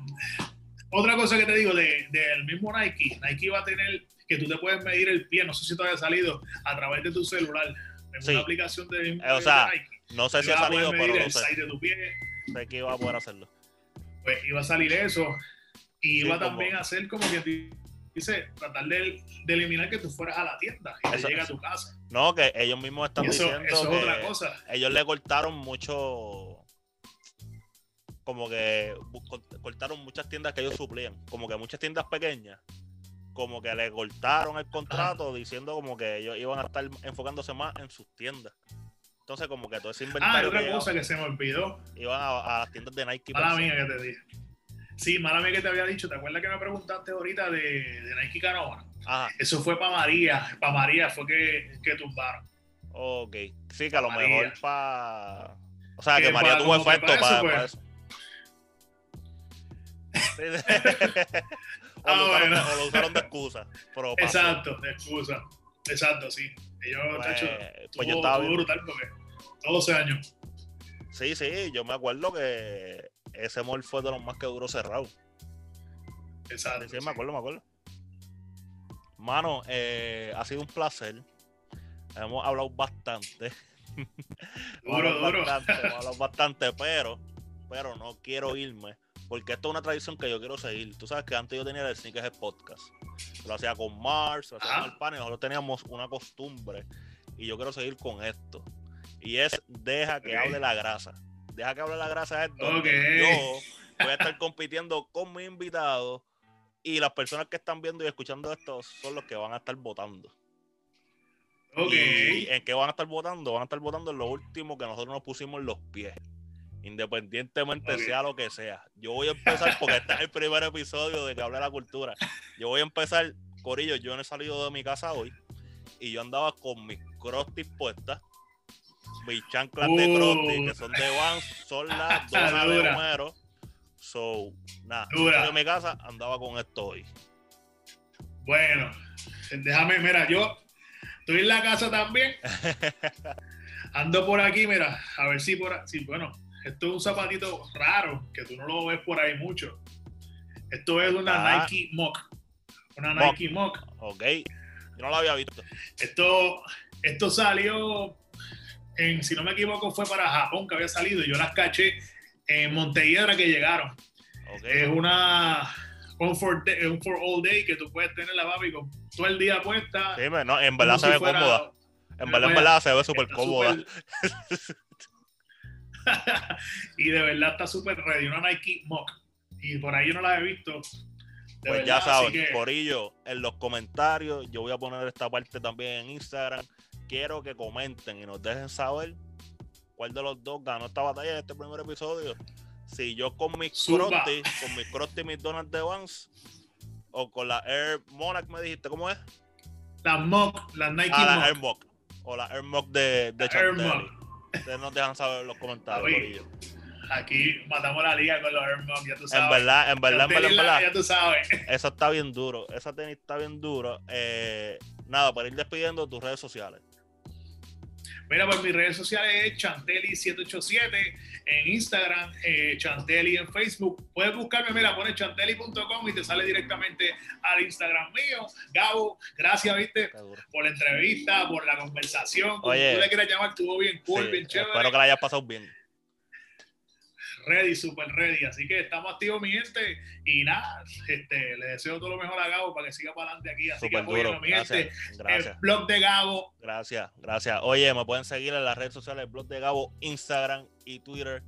otra cosa que te digo de- del mismo Nike, Nike va a tener que tú te puedes medir el pie, no sé si todavía ha salido, a través de tu celular, en Sí. una aplicación de, Eh, o sea, de Nike. no sé si ha a salido, pero el sé. de tu pie, Sé que iba a poder hacerlo. pues iba a salir eso. Y Sí, iba como- también a hacer como que dice, tratar de, de eliminar que tú fueras a la tienda y te Eso- llegue a eso. tu casa. No, que ellos mismos están eso, diciendo eso que es otra cosa. ellos le cortaron mucho. Como que cortaron muchas tiendas que ellos suplían. Como que muchas tiendas pequeñas. Como que le cortaron el contrato diciendo como que ellos iban a estar enfocándose más en sus tiendas. Entonces, como que todo ese Ah, inventario otra que cosa que se me olvidó, iban a, a las tiendas de Nike. mala mía que te dije. Sí, mala mía que te había dicho. ¿Te acuerdas que me preguntaste ahorita de, de Nike Canova? Ajá, Eso fue para María. Para María fue que, que tumbaron. ok. Sí, que a lo María. mejor para. O sea, Que que María tuvo efecto pa' eso, para pues. eso. O, Ah, lo usaron, bueno. o lo usaron de excusa. Pero. Exacto, de excusa. Exacto, sí. Ellos, Pues, pues yo estaba viendo- brutal porque todos 12 años. Sí, sí, yo me acuerdo que ese mall fue de los más que duró cerrado. Exacto. Sí, me acuerdo, me acuerdo. Mano, eh, ha sido un placer. Hemos hablado bastante. Hemos Duro, hablado duro. bastante, hemos hablado bastante, pero, pero no quiero irme. Porque esto es una tradición que yo quiero seguir. Tú sabes que antes yo tenía el Sneakers Podcast. Lo hacía con Mars, lo hacía Ajá. con el pan y nosotros teníamos una costumbre. Y yo quiero seguir con esto. Y es deja que hable la grasa. Deja que hable la grasa es donde Ok. yo voy a estar compitiendo con mis invitados y las personas que están viendo y escuchando esto son los que van a estar votando. Ok. ¿Y en qué van a estar votando? Van a estar votando en lo último que nosotros nos pusimos en los pies. Independientemente sea lo que sea. Yo voy a empezar, porque este es el primer episodio de que hable la cultura. Yo voy a empezar, Corillo, yo no he salido de mi casa hoy y yo andaba con mis crostis puestas, mis chanclas de Uh. crostis, que son de Vans, son las donas de. Homero. So, nada, en mi casa andaba con esto hoy. Bueno, déjame, mira, yo estoy en la casa también. Ando por aquí, mira, a ver si por aquí, bueno, esto es un zapatito raro, que tú no lo ves por ahí mucho. Esto es una Ah. Nike Mock. Una Mock. Nike Mock. Ok, yo no lo había visto. Esto, esto salió, en, si no me equivoco, fue para Japón que había salido. y Yo las caché en Montelledra que llegaron. Es una Comfort Day- un for all day que tú puedes tener la papi con todo el día puesta. Sí, no, en verdad se ve cómoda. En verdad, en vaya, verdad se ve súper cómoda. súper- y de verdad está súper ready, una Nike Mock. Y por ahí yo no la he visto. Pues ya saben, Corillo, en los comentarios, yo voy a poner esta parte también en Instagram. Quiero que comenten y nos dejen saber cuál de los dos ganó esta batalla en este primer episodio. Si yo con mis crusty, con mis crusty y mis donuts de Vans, o con la Air Monarch, me dijiste, ¿cómo es? La Mock, la Nike ah, la Air Mock. O la Air Mock de, de Chantel. Ustedes nos dejan saber los comentarios. aquí matamos la liga con los Air Mock, ya tú sabes. En verdad, en verdad, en verdad, Ya tú sabes. Eso está bien duro. Esa tenis está bien duro. Eh, nada, para ir despidiendo tus redes sociales. Mira, pues mis redes sociales es Chanteli787 en Instagram, eh, Chanteli en Facebook. Puedes buscarme, mira, pones chanteli.com y te sale directamente al Instagram mío. Gabo, gracias, viste, por la entrevista, por la conversación. Oye, tú le quieras llamar, estuvo bien cool, bien chévere. Espero que la hayas pasado bien ready, super ready. Así que estamos activos, mi gente. Y nada, este, le deseo todo lo mejor a Gabo para que siga para adelante aquí. Así que apoyen mi gente. El blog de Gabo. Gracias, gracias. Oye, me pueden seguir en las redes sociales, el blog de Gabo, Instagram y Twitter.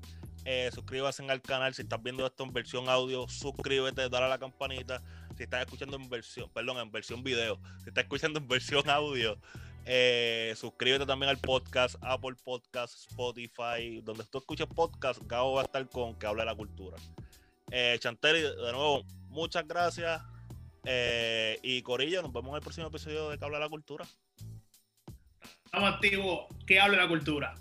Eh, suscríbase al canal. Si estás viendo esto en versión audio, suscríbete, dale a la campanita. Si estás escuchando en versión, perdón, en versión video, si estás escuchando en versión audio, eh, suscríbete también al podcast, Apple Podcast, Spotify, donde tú escuches podcast, Gabo va a estar con que habla de la cultura. Eh, de nuevo, muchas gracias. Eh, y Corillo, nos vemos en el próximo episodio de Que habla de la cultura. Estamos activos, que hable la cultura.